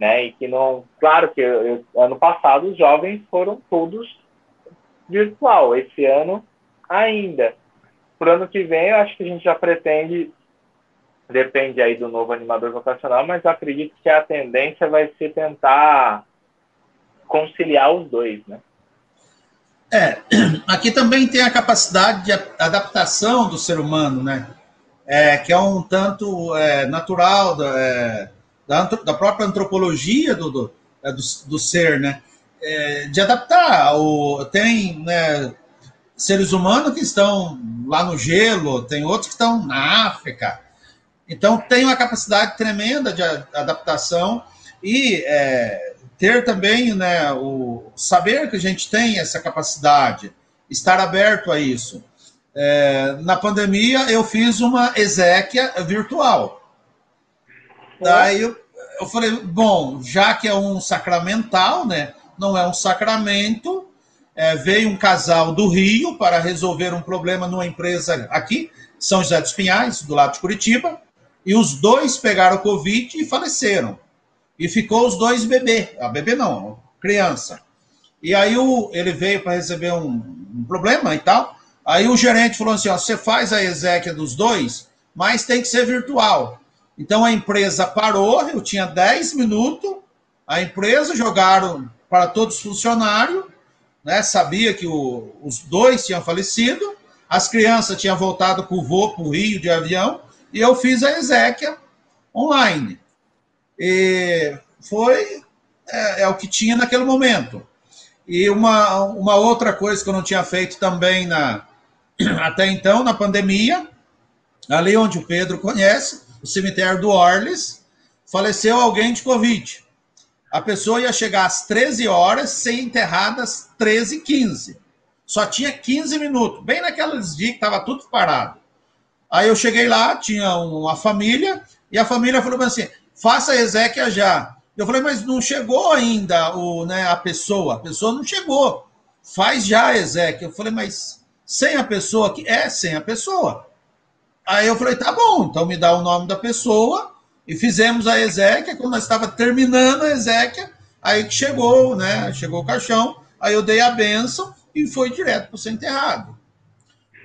né? E que não, claro que eu, ano passado os jovens foram todos virtual, esse ano ainda. Para o ano que vem, eu acho que a gente já pretende depende aí do novo animador vocacional, mas acredito que a tendência vai ser tentar conciliar os dois, né? É, aqui também tem a capacidade de adaptação do ser humano, né? É, que é um tanto é, natural da, é, da, da, própria antropologia do, do, é, do, do ser, né? É, de adaptar. O, tem né, seres humanos que estão lá no gelo, tem outros que estão na África. Então, tem uma capacidade tremenda de adaptação e é, ter também né, o saber que a gente tem essa capacidade, estar aberto a isso. É, na pandemia, eu fiz uma exéquia virtual. Daí eu, eu falei, bom, já que é um sacramental, né? Não é um sacramento. É, veio um casal do Rio para resolver um problema numa empresa aqui, São José dos Pinhais, do lado de Curitiba, e os dois pegaram Covid e faleceram e ficou os dois bebê. A bebê não, criança. E aí o, ele veio para receber um, um, problema e tal. Aí o gerente falou assim: ó, você faz a exéquia dos dois, mas tem que ser virtual. Então a empresa parou, eu tinha 10 minutos, a empresa jogaram para todos os funcionários, né, sabia que o, os dois tinham falecido, as crianças tinham voltado para o voo para o Rio de avião, e eu fiz a exéquia online. E foi é, é, o que tinha naquele momento. E uma, uma outra coisa que eu não tinha feito também na, até então, na pandemia, ali onde o Pedro conhece, o cemitério do Orles, faleceu alguém de Covid. A pessoa ia chegar às 13 horas, ser enterrada às 13h15. Só tinha 15 minutos, bem naqueles dias que estava tudo parado. Aí eu cheguei lá, tinha uma família, e a família falou assim: faça a exéquia já. Eu falei, mas não chegou ainda o, né, a pessoa, a pessoa não chegou. Faz já a. Eu falei, mas sem a pessoa aqui? É, sem a pessoa. Aí eu falei, tá bom, então me dá o nome da pessoa e fizemos a exéquia. Quando nós estava terminando a exéquia, aí que chegou, né? Chegou o caixão, aí eu dei a benção e foi direto para ser enterrado.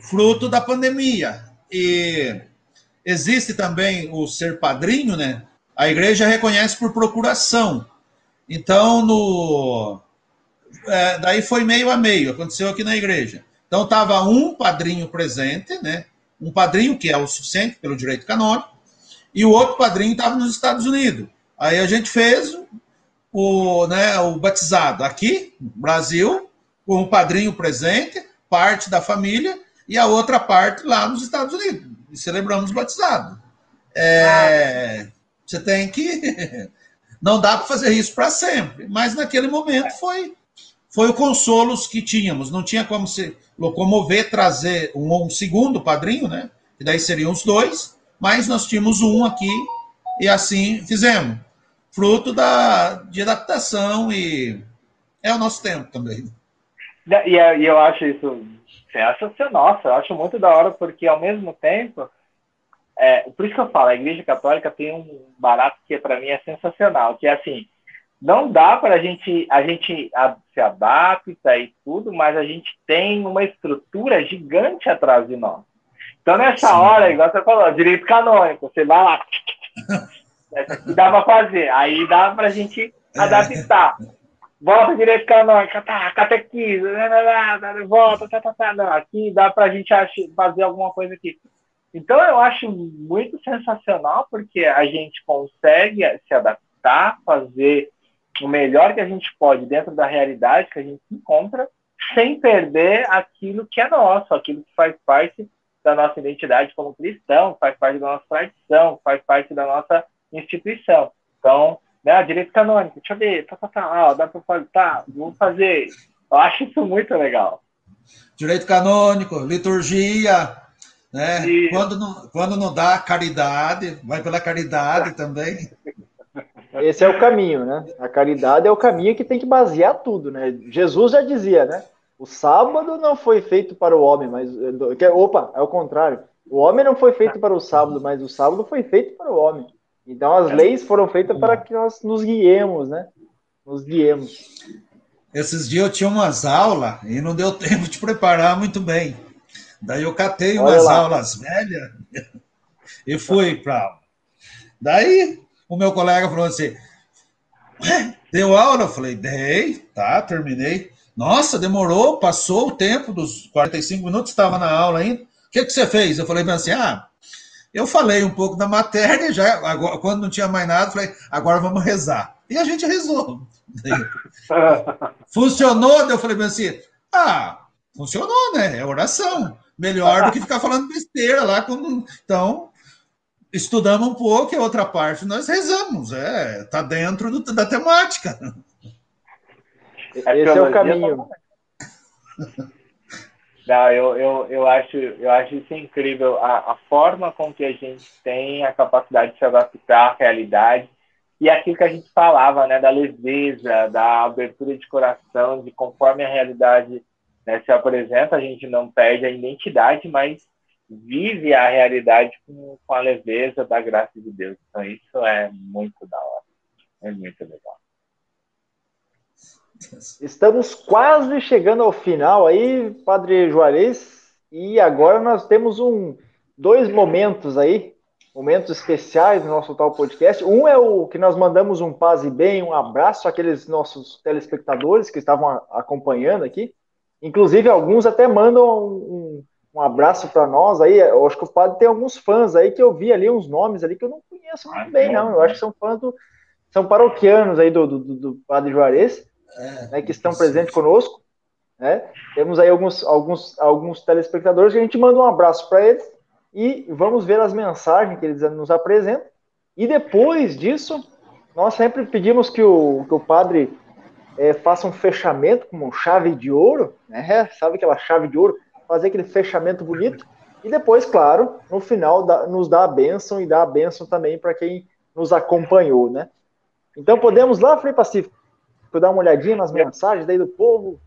Fruto da pandemia. E existe também o ser padrinho, né? A igreja reconhece por procuração. Então, no é, daí foi meio a meio, aconteceu aqui na igreja. Então, estava um padrinho presente, né? Um padrinho que é o suficiente pelo direito canônico, e o outro padrinho estava nos Estados Unidos. Aí a gente fez o, né, o batizado aqui, no Brasil, com o padrinho presente, parte da família, e a outra parte lá nos Estados Unidos. E celebramos o batizado. É, você tem que. Não dá para fazer isso para sempre. Mas naquele momento foi foi o consolo que tínhamos. Não tinha como se locomover, trazer um, um segundo padrinho, né? Que daí seriam os dois, mas nós tínhamos um aqui e assim fizemos. Fruto da, de adaptação e é o nosso tempo também. E, e eu acho isso sensacional. Nossa, eu acho muito da hora, porque ao mesmo tempo é, por isso que eu falo, a Igreja Católica tem um barato que para mim é sensacional, que é assim, não dá para a gente, a gente se adapta e tudo, mas a gente tem uma estrutura gigante atrás de nós. Então, nessa Sim. hora, igual você falou, direito canônico, você vai lá, dá para fazer, aí dá para a gente adaptar. Volta direito canônico, tá, catequismo, volta, tá, tá, tá, não, aqui dá para a gente fazer alguma coisa aqui. Então eu acho muito sensacional porque a gente consegue se adaptar, fazer o melhor que a gente pode dentro da realidade que a gente encontra, sem perder aquilo que é nosso, aquilo que faz parte da nossa identidade como cristão, faz parte da nossa tradição, faz parte da nossa instituição. Então, né, direito canônico, deixa eu ver, tá, tá, tá, ah, dá para fazer, tá, vamos fazer. Eu acho isso muito legal. Direito canônico, liturgia, né? E... Quando, não, quando não dá caridade, vai pela caridade também. Esse é o caminho, né? A caridade é o caminho que tem que basear tudo, né? Jesus já dizia, né? O sábado não foi feito para o homem, mas. Opa, é o contrário. O homem não foi feito para o sábado, mas o sábado foi feito para o homem. Então as leis foram feitas para que nós nos guiemos, né? Nos guiemos. Esses dias eu tinha umas aulas e não deu tempo de preparar muito bem. Daí eu catei Olha umas lá. aulas velhas E fui para aula. Daí, o meu colega falou assim: deu aula? Eu falei: Dei, tá, terminei. Nossa, demorou, passou o tempo dos 45 minutos, estava na aula ainda. O que, que você fez? Eu falei assim: Ah, eu falei um pouco da matéria, já agora, quando não tinha mais nada, falei: Agora vamos rezar. E a gente rezou. Funcionou? Eu falei assim: Ah, funcionou, né? É oração. Melhor do que ficar falando besteira lá. Quando... Então, estudamos um pouco e a outra parte nós rezamos. É, tá dentro do, da temática. É Esse é o caminho. Não, eu, eu, eu, acho, eu acho isso incrível. A, a forma com que a gente tem a capacidade de se adaptar à realidade e aquilo que a gente falava, né, da leveza, da abertura de coração, de conforme a realidade né, se apresenta, a gente não perde a identidade, mas vive a realidade com, com a leveza da graça de Deus. Então, isso é muito da hora. É muito legal. Estamos quase chegando ao final aí, Padre Juarez, e agora nós temos um dois momentos aí, momentos especiais no nosso tal podcast. Um é o que nós mandamos um paz e bem, um abraço àqueles nossos telespectadores que estavam acompanhando aqui. Inclusive, alguns até mandam um, um abraço para nós aí. Eu acho que o padre tem alguns fãs aí que eu vi ali, uns nomes ali que eu não conheço muito bem, não. Eu acho que são fãs do. São paroquianos aí do, do, do padre Juarez, é, né, que estão presentes conosco. Né? Temos aí alguns, alguns, alguns telespectadores que a gente manda um abraço para eles e vamos ver as mensagens que eles nos apresentam. E depois disso, nós sempre pedimos que o, que o padre é, faça um fechamento com chave de ouro, né? Sabe aquela chave de ouro? fazer aquele fechamento bonito e depois, claro, no final nos dá a bênção e dá a bênção também para quem nos acompanhou, né? Então podemos lá, Frei Pacífico, dar uma olhadinha nas mensagens daí do povo.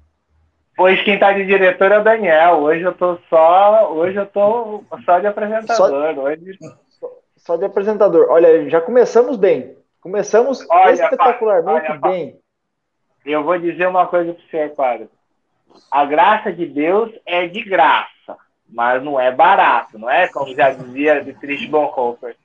Pois quem está de diretor é o Daniel. Hoje eu tô só, hoje eu tô só de apresentador. Só, hoje... só de apresentador. Olha, já começamos bem. Começamos olha, espetacularmente olha, bem. Eu vou dizer uma coisa para senhor, Quadro a graça de Deus é de graça, mas não é barato, não é? Como já dizia Dietrich Bonhoeffer.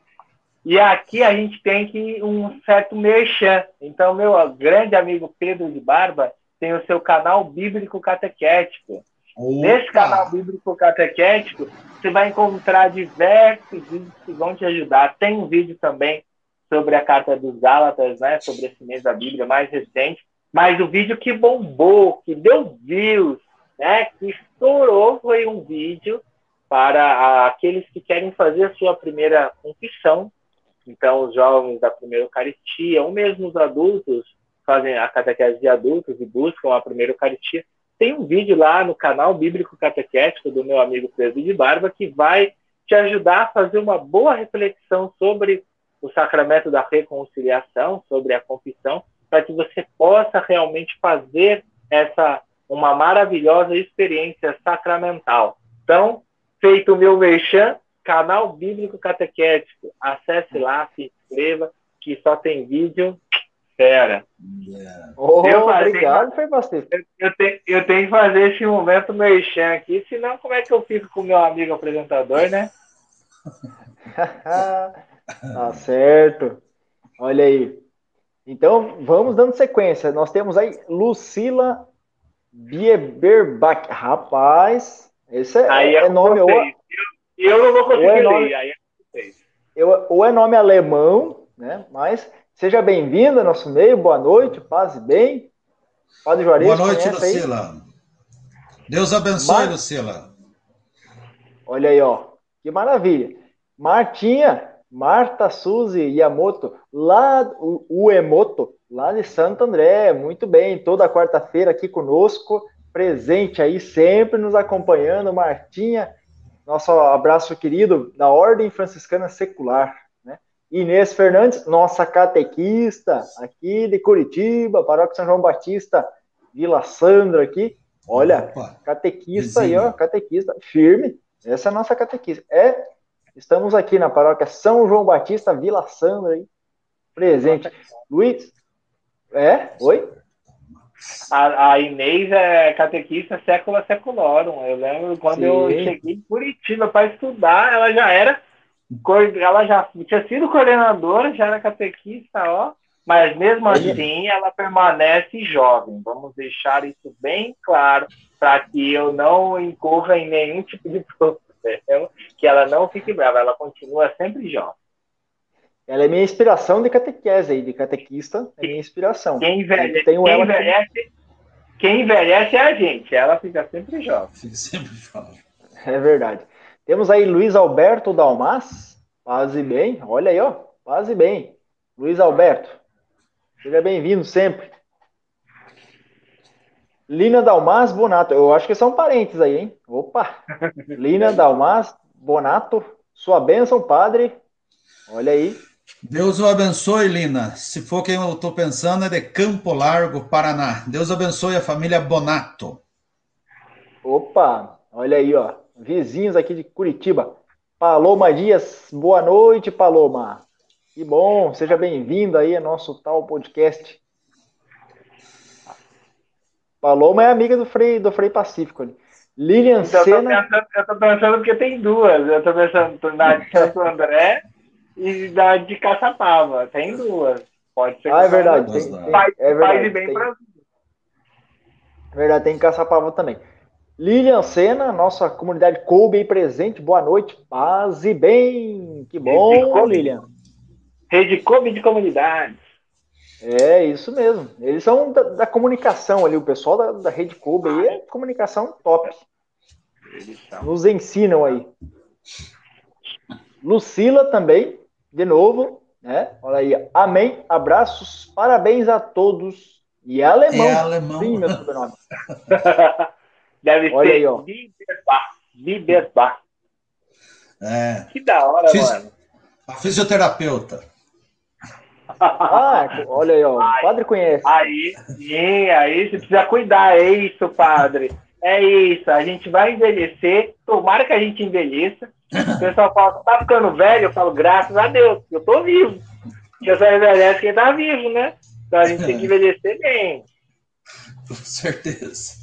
E aqui a gente tem que um certo merchan. Então, meu grande amigo Pedro de Barba tem o seu canal Bíblico Catequético. Opa. Nesse canal Bíblico Catequético, você vai encontrar diversos vídeos que vão te ajudar. Tem um vídeo também sobre a Carta dos Gálatas, né? Sobre esse mês da Bíblia mais recente. Mas o vídeo que bombou, que deu views, né, que estourou, foi um vídeo para aqueles que querem fazer a sua primeira confissão. Então, os jovens da primeira Eucaristia, ou mesmo os adultos, fazem a catequese de adultos e buscam a primeira Eucaristia. Tem um vídeo lá no canal Bíblico Catequético do meu amigo de Barba que vai te ajudar a fazer uma boa reflexão sobre o sacramento da reconciliação, sobre a confissão, para que você possa realmente fazer essa uma maravilhosa experiência sacramental. Então, feito o meu merchan, canal Bíblico Catequético, acesse lá, se inscreva, que só tem vídeo fera. Yeah. Oh, eu obrigado, foi bastante. Eu, eu, tenho, eu tenho que fazer esse momento merchan aqui, senão como é que eu fico com o meu amigo apresentador, né? tá certo. Olha aí. Então, vamos dando sequência. Nós temos aí Lucila Bieberbach. Rapaz, esse é, aí é, é nome. Ou, eu, eu não vou conseguir é nome, ler, aí é eu, ou é nome alemão, né? Mas seja bem-vindo ao nosso meio. Boa noite, paz e bem. Padre Juarez, Boa noite, Lucila. Aí? Deus abençoe, Mar... Lucila. Olha aí, ó. Que maravilha. Martinha, Marta Suzy Yamoto, lá o Emoto, lá de Santo André, muito bem, toda quarta-feira aqui conosco, presente aí, sempre nos acompanhando, Martinha, nosso abraço querido da Ordem Franciscana Secular, né? Inês Fernandes, nossa catequista aqui de Curitiba, Paróquia São João Batista, Vila Sandra aqui, olha, Opa, catequista vizinho. aí, ó, catequista, firme, essa é a nossa catequista, é Estamos aqui na paróquia São João Batista, Vila Sandra, aí, presente. Luiz, é? Oi? A, a, Inês é catequista sécula seculorum. Eu lembro quando Sim. eu cheguei em Curitiba para estudar, ela já era ela já tinha sido coordenadora, já era catequista, ó, mas mesmo assim ela permanece jovem. Vamos deixar isso bem claro para que eu não incorra em nenhum tipo de problema, que ela não fique brava, ela continua sempre jovem. Ela é minha inspiração de catequese aí, de catequista, é minha inspiração. Quem envelhece, quem envelhece, quem envelhece é a gente, ela fica sempre jovem. Fica sempre jovem. É verdade. Temos aí Luiz Alberto Dalmas, paz e bem, olha aí, ó, paz e bem. Luiz Alberto, seja bem-vindo sempre. Lina Dalmas Bonato, eu acho que são parentes aí, hein? Opa! Lina Dalmas Bonato, sua bênção, padre. Olha aí. Deus o abençoe, Lina. Se for quem eu estou pensando, é de Campo Largo, Paraná. Deus abençoe a família Bonato. Opa, olha aí, ó. Vizinhos aqui de Curitiba. Paloma Dias, boa noite, Paloma. Que bom, seja bem-vindo aí ao nosso tal podcast. Paloma é amiga do Frei, do Frei Pacífico ali. Lilian então, Sena. Eu tô, pensando, porque tem duas. Eu tô pensando na de Santo André e da de Caçapava. Tem duas. Pode ser. Ah, é verdade. Tem, tem, faz, é verdade, faz bem tem, pra É verdade, tem Caçapava também. Lilian Sena, nossa comunidade Kobe aí presente. Boa noite, paz e bem. Que bom, Lilian. Rede Kobe de comunidades. É, isso mesmo. Eles são da, da comunicação ali, o pessoal da, da Rede Kobe aí é comunicação top. Nos ensinam aí. Lucila também, de novo, né? Olha aí, amém, abraços, parabéns a todos. E é alemão. É alemão. Sim, meu sobrenome. Deve Olha ser aí, ó. É. Que da hora, Fiz... mano. A fisioterapeuta. Ah, olha aí, ó. O padre conhece. Aí, sim, aí você precisa cuidar. É isso, padre. É isso. A gente vai envelhecer. Tomara que a gente envelheça. O pessoal fala, tá ficando velho? Eu falo, graças a Deus, eu tô vivo. Porque só envelhece quem tá vivo, né? Então a gente tem que envelhecer bem. Com certeza.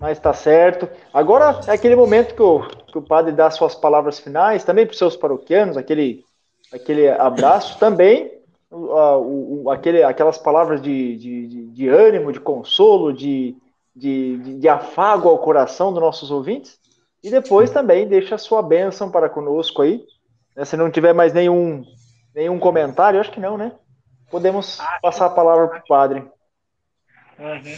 Mas tá certo. Agora é aquele momento que o, que o padre dá suas palavras finais, também para os seus paroquianos, aquele aquele abraço também, uh, o, aquele, aquelas palavras de, de, de, ânimo, de consolo, de, de, de afago ao coração dos nossos ouvintes. E depois também deixa a sua bênção para conosco aí. Né? Se não tiver mais nenhum, nenhum comentário, acho que não, né? Podemos passar a palavra para o padre. Uhum.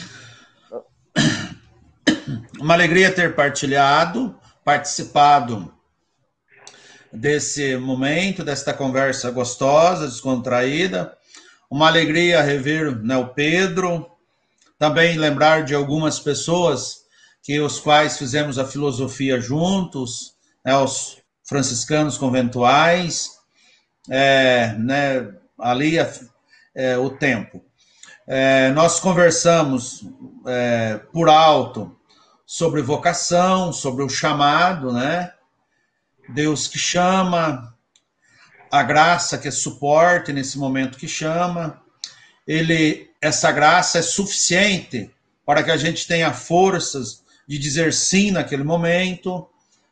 Uma alegria ter partilhado, participado desse momento, desta conversa gostosa, descontraída. Uma alegria rever né, o Pedro, também lembrar de algumas pessoas que os quais fizemos a filosofia juntos, né, os franciscanos conventuais, é, né, ali é, é, o tempo. É, nós conversamos é, por alto sobre vocação, sobre o chamado, né? Deus que chama, a graça que é suporte nesse momento que chama. Ele, essa graça é suficiente para que a gente tenha forças de dizer sim naquele momento,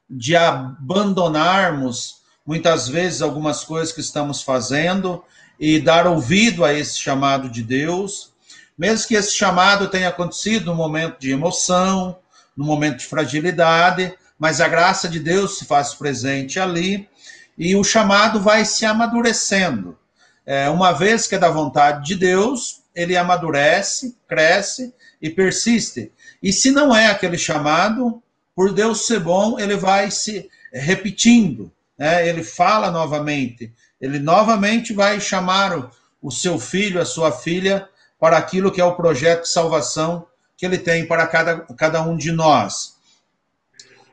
de abandonarmos muitas vezes algumas coisas que estamos fazendo e dar ouvido a esse chamado de Deus, mesmo que esse chamado tenha acontecido no momento de emoção, no momento de fragilidade, mas a graça de Deus se faz presente ali e o chamado vai se amadurecendo. É, uma vez que é da vontade de Deus, ele amadurece, cresce e persiste. E se não é aquele chamado, por Deus ser bom, ele vai se repetindo. Né? Ele fala novamente. Ele novamente vai chamar o, seu filho, a sua filha, para aquilo que é o projeto de salvação que ele tem para cada, cada um de nós.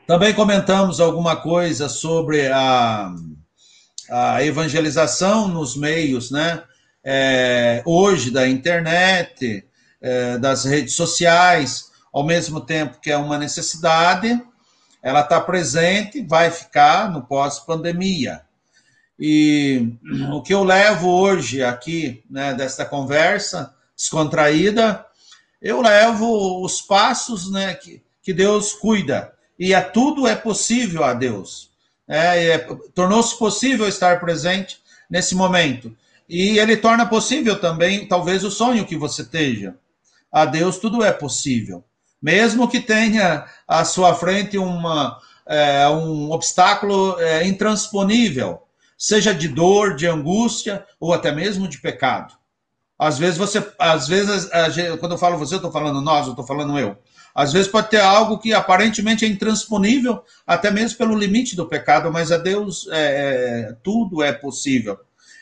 Também comentamos alguma coisa sobre a, a evangelização nos meios, né? É, hoje da internet, é, das redes sociais, ao mesmo tempo que é uma necessidade, ela está presente, vai ficar no pós-pandemia. E o que eu levo hoje aqui, né, desta conversa descontraída, eu levo os passos né, que, que Deus cuida e a tudo é possível a Deus. é, é, tornou-se possível estar presente nesse momento. E ele torna possível também, talvez, o sonho que você esteja. A Deus tudo é possível. Mesmo que tenha à sua frente uma, é, um obstáculo é, intransponível, seja de dor, de angústia ou até mesmo de pecado. Às vezes você, às vezes, quando eu falo você, eu estou falando nós, eu estou falando eu. Às vezes pode ter algo que aparentemente é intransponível, até mesmo pelo limite do pecado, mas a Deus é, tudo é possível.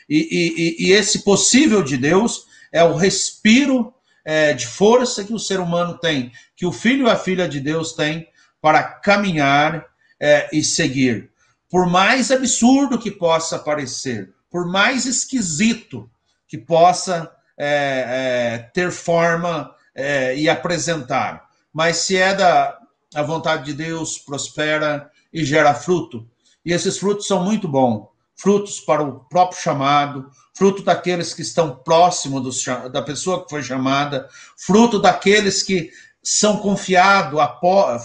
E, e, e, esse possível de Deus é o respiro é, de força que o ser humano tem, que o filho e a filha de Deus tem para caminhar é, e seguir. Por mais absurdo que possa parecer, por mais esquisito que possa é, é ter forma é, e apresentar, mas se é da a vontade de Deus, prospera e gera fruto. E esses frutos são muito bons. Frutos para o próprio chamado, fruto daqueles que estão próximos do, da pessoa que foi chamada, fruto daqueles que são confiados,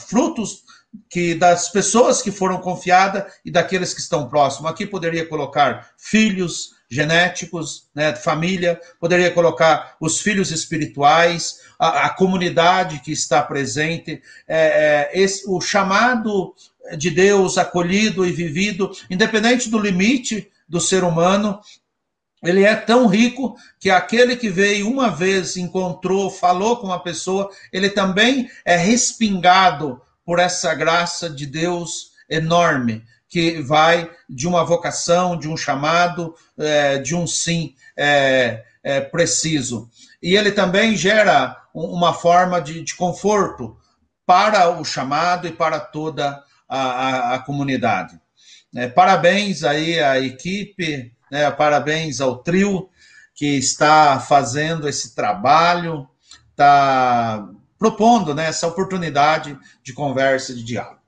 frutos que das pessoas que foram confiadas e daqueles que estão próximos. Aqui poderia colocar filhos genéticos, né, família, poderia colocar os filhos espirituais, a, a comunidade que está presente, é, é, esse, o chamado de Deus acolhido e vivido, independente do limite do ser humano, ele é tão rico que aquele que veio uma vez, encontrou, falou com uma pessoa, ele também é respingado por essa graça de Deus enorme, que vai de uma vocação, de um chamado, é, de um sim é, é, preciso. E ele também gera uma forma de, conforto para o chamado e para toda a, a, a comunidade. É, parabéns aí à equipe, né, parabéns ao trio que está fazendo esse trabalho, está propondo né, essa oportunidade de conversa, de diálogo.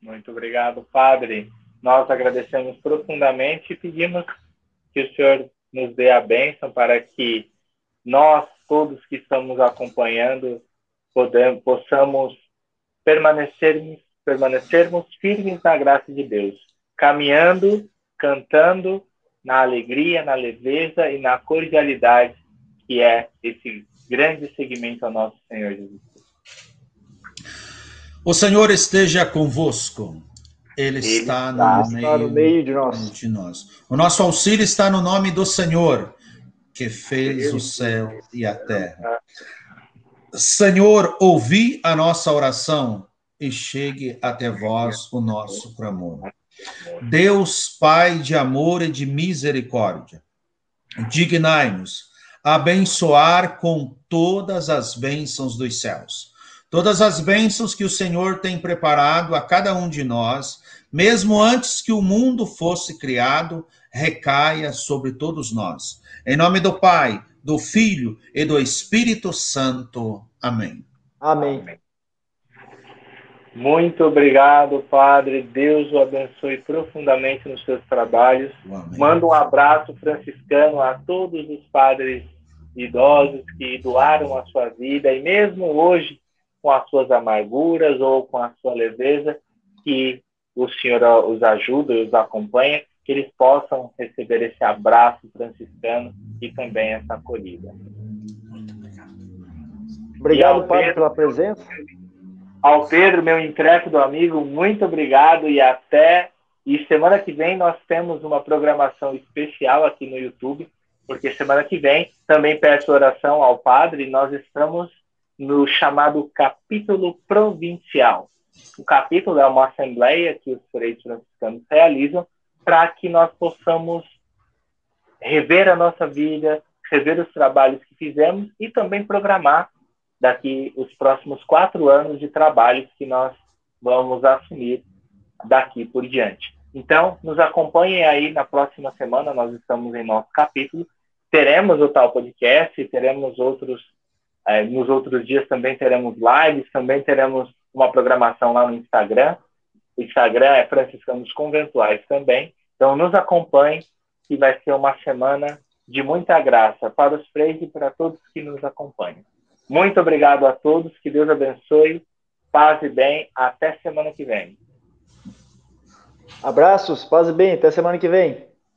Muito obrigado, Padre. Nós agradecemos profundamente e pedimos que o Senhor nos dê a bênção para que nós, todos que estamos acompanhando, podemos, possamos permanecermos, permanecermos firmes na graça de Deus, caminhando, cantando na alegria, na leveza e na cordialidade que é esse grande seguimento ao nosso Senhor Jesus O Senhor esteja convosco. Ele, Ele está, está, no, meio, no meio de, nós. de nós. O nosso auxílio está no nome do Senhor, que fez o céu e a terra. Senhor, ouvi a nossa oração e chegue até vós o nosso clamor. Deus, Pai de amor e de misericórdia, dignai-nos abençoar com todas as bênçãos dos céus. Todas as bênçãos que o Senhor tem preparado a cada um de nós, mesmo antes que o mundo fosse criado, recaia sobre todos nós. Em nome do Pai, do Filho e do Espírito Santo. Amém. Amém. Muito obrigado, Padre. Deus o abençoe profundamente nos seus trabalhos. Amém. Manda um abraço franciscano a todos os padres idosos que doaram a sua vida e mesmo hoje com as suas amarguras ou com a sua leveza, que o Senhor os ajuda e os acompanha, que eles possam receber esse abraço franciscano e também essa acolhida. Obrigado, Padre, pela presença. Ao Pedro, meu intrépido amigo, muito obrigado e até. E semana que vem nós temos uma programação especial aqui no YouTube, porque semana que vem também peço oração ao Padre. Nós estamos no chamado capítulo provincial. O capítulo é uma assembleia que os freios franciscanos realizam para que nós possamos rever a nossa vida, rever os trabalhos que fizemos e também programar daqui os próximos quatro anos de trabalhos que nós vamos assumir daqui por diante. Então, nos acompanhem aí na próxima semana, nós estamos em nosso capítulo. Teremos o tal podcast, teremos outros, é, nos outros dias também teremos lives, também teremos uma programação lá no Instagram. O Instagram é Franciscanos Conventuais também. Então, nos acompanhem, que vai ser uma semana de muita graça para os freios e para todos que nos acompanham. Muito obrigado a todos, que Deus abençoe, paz e bem, até semana que vem. Abraços, paz e bem, até semana que vem.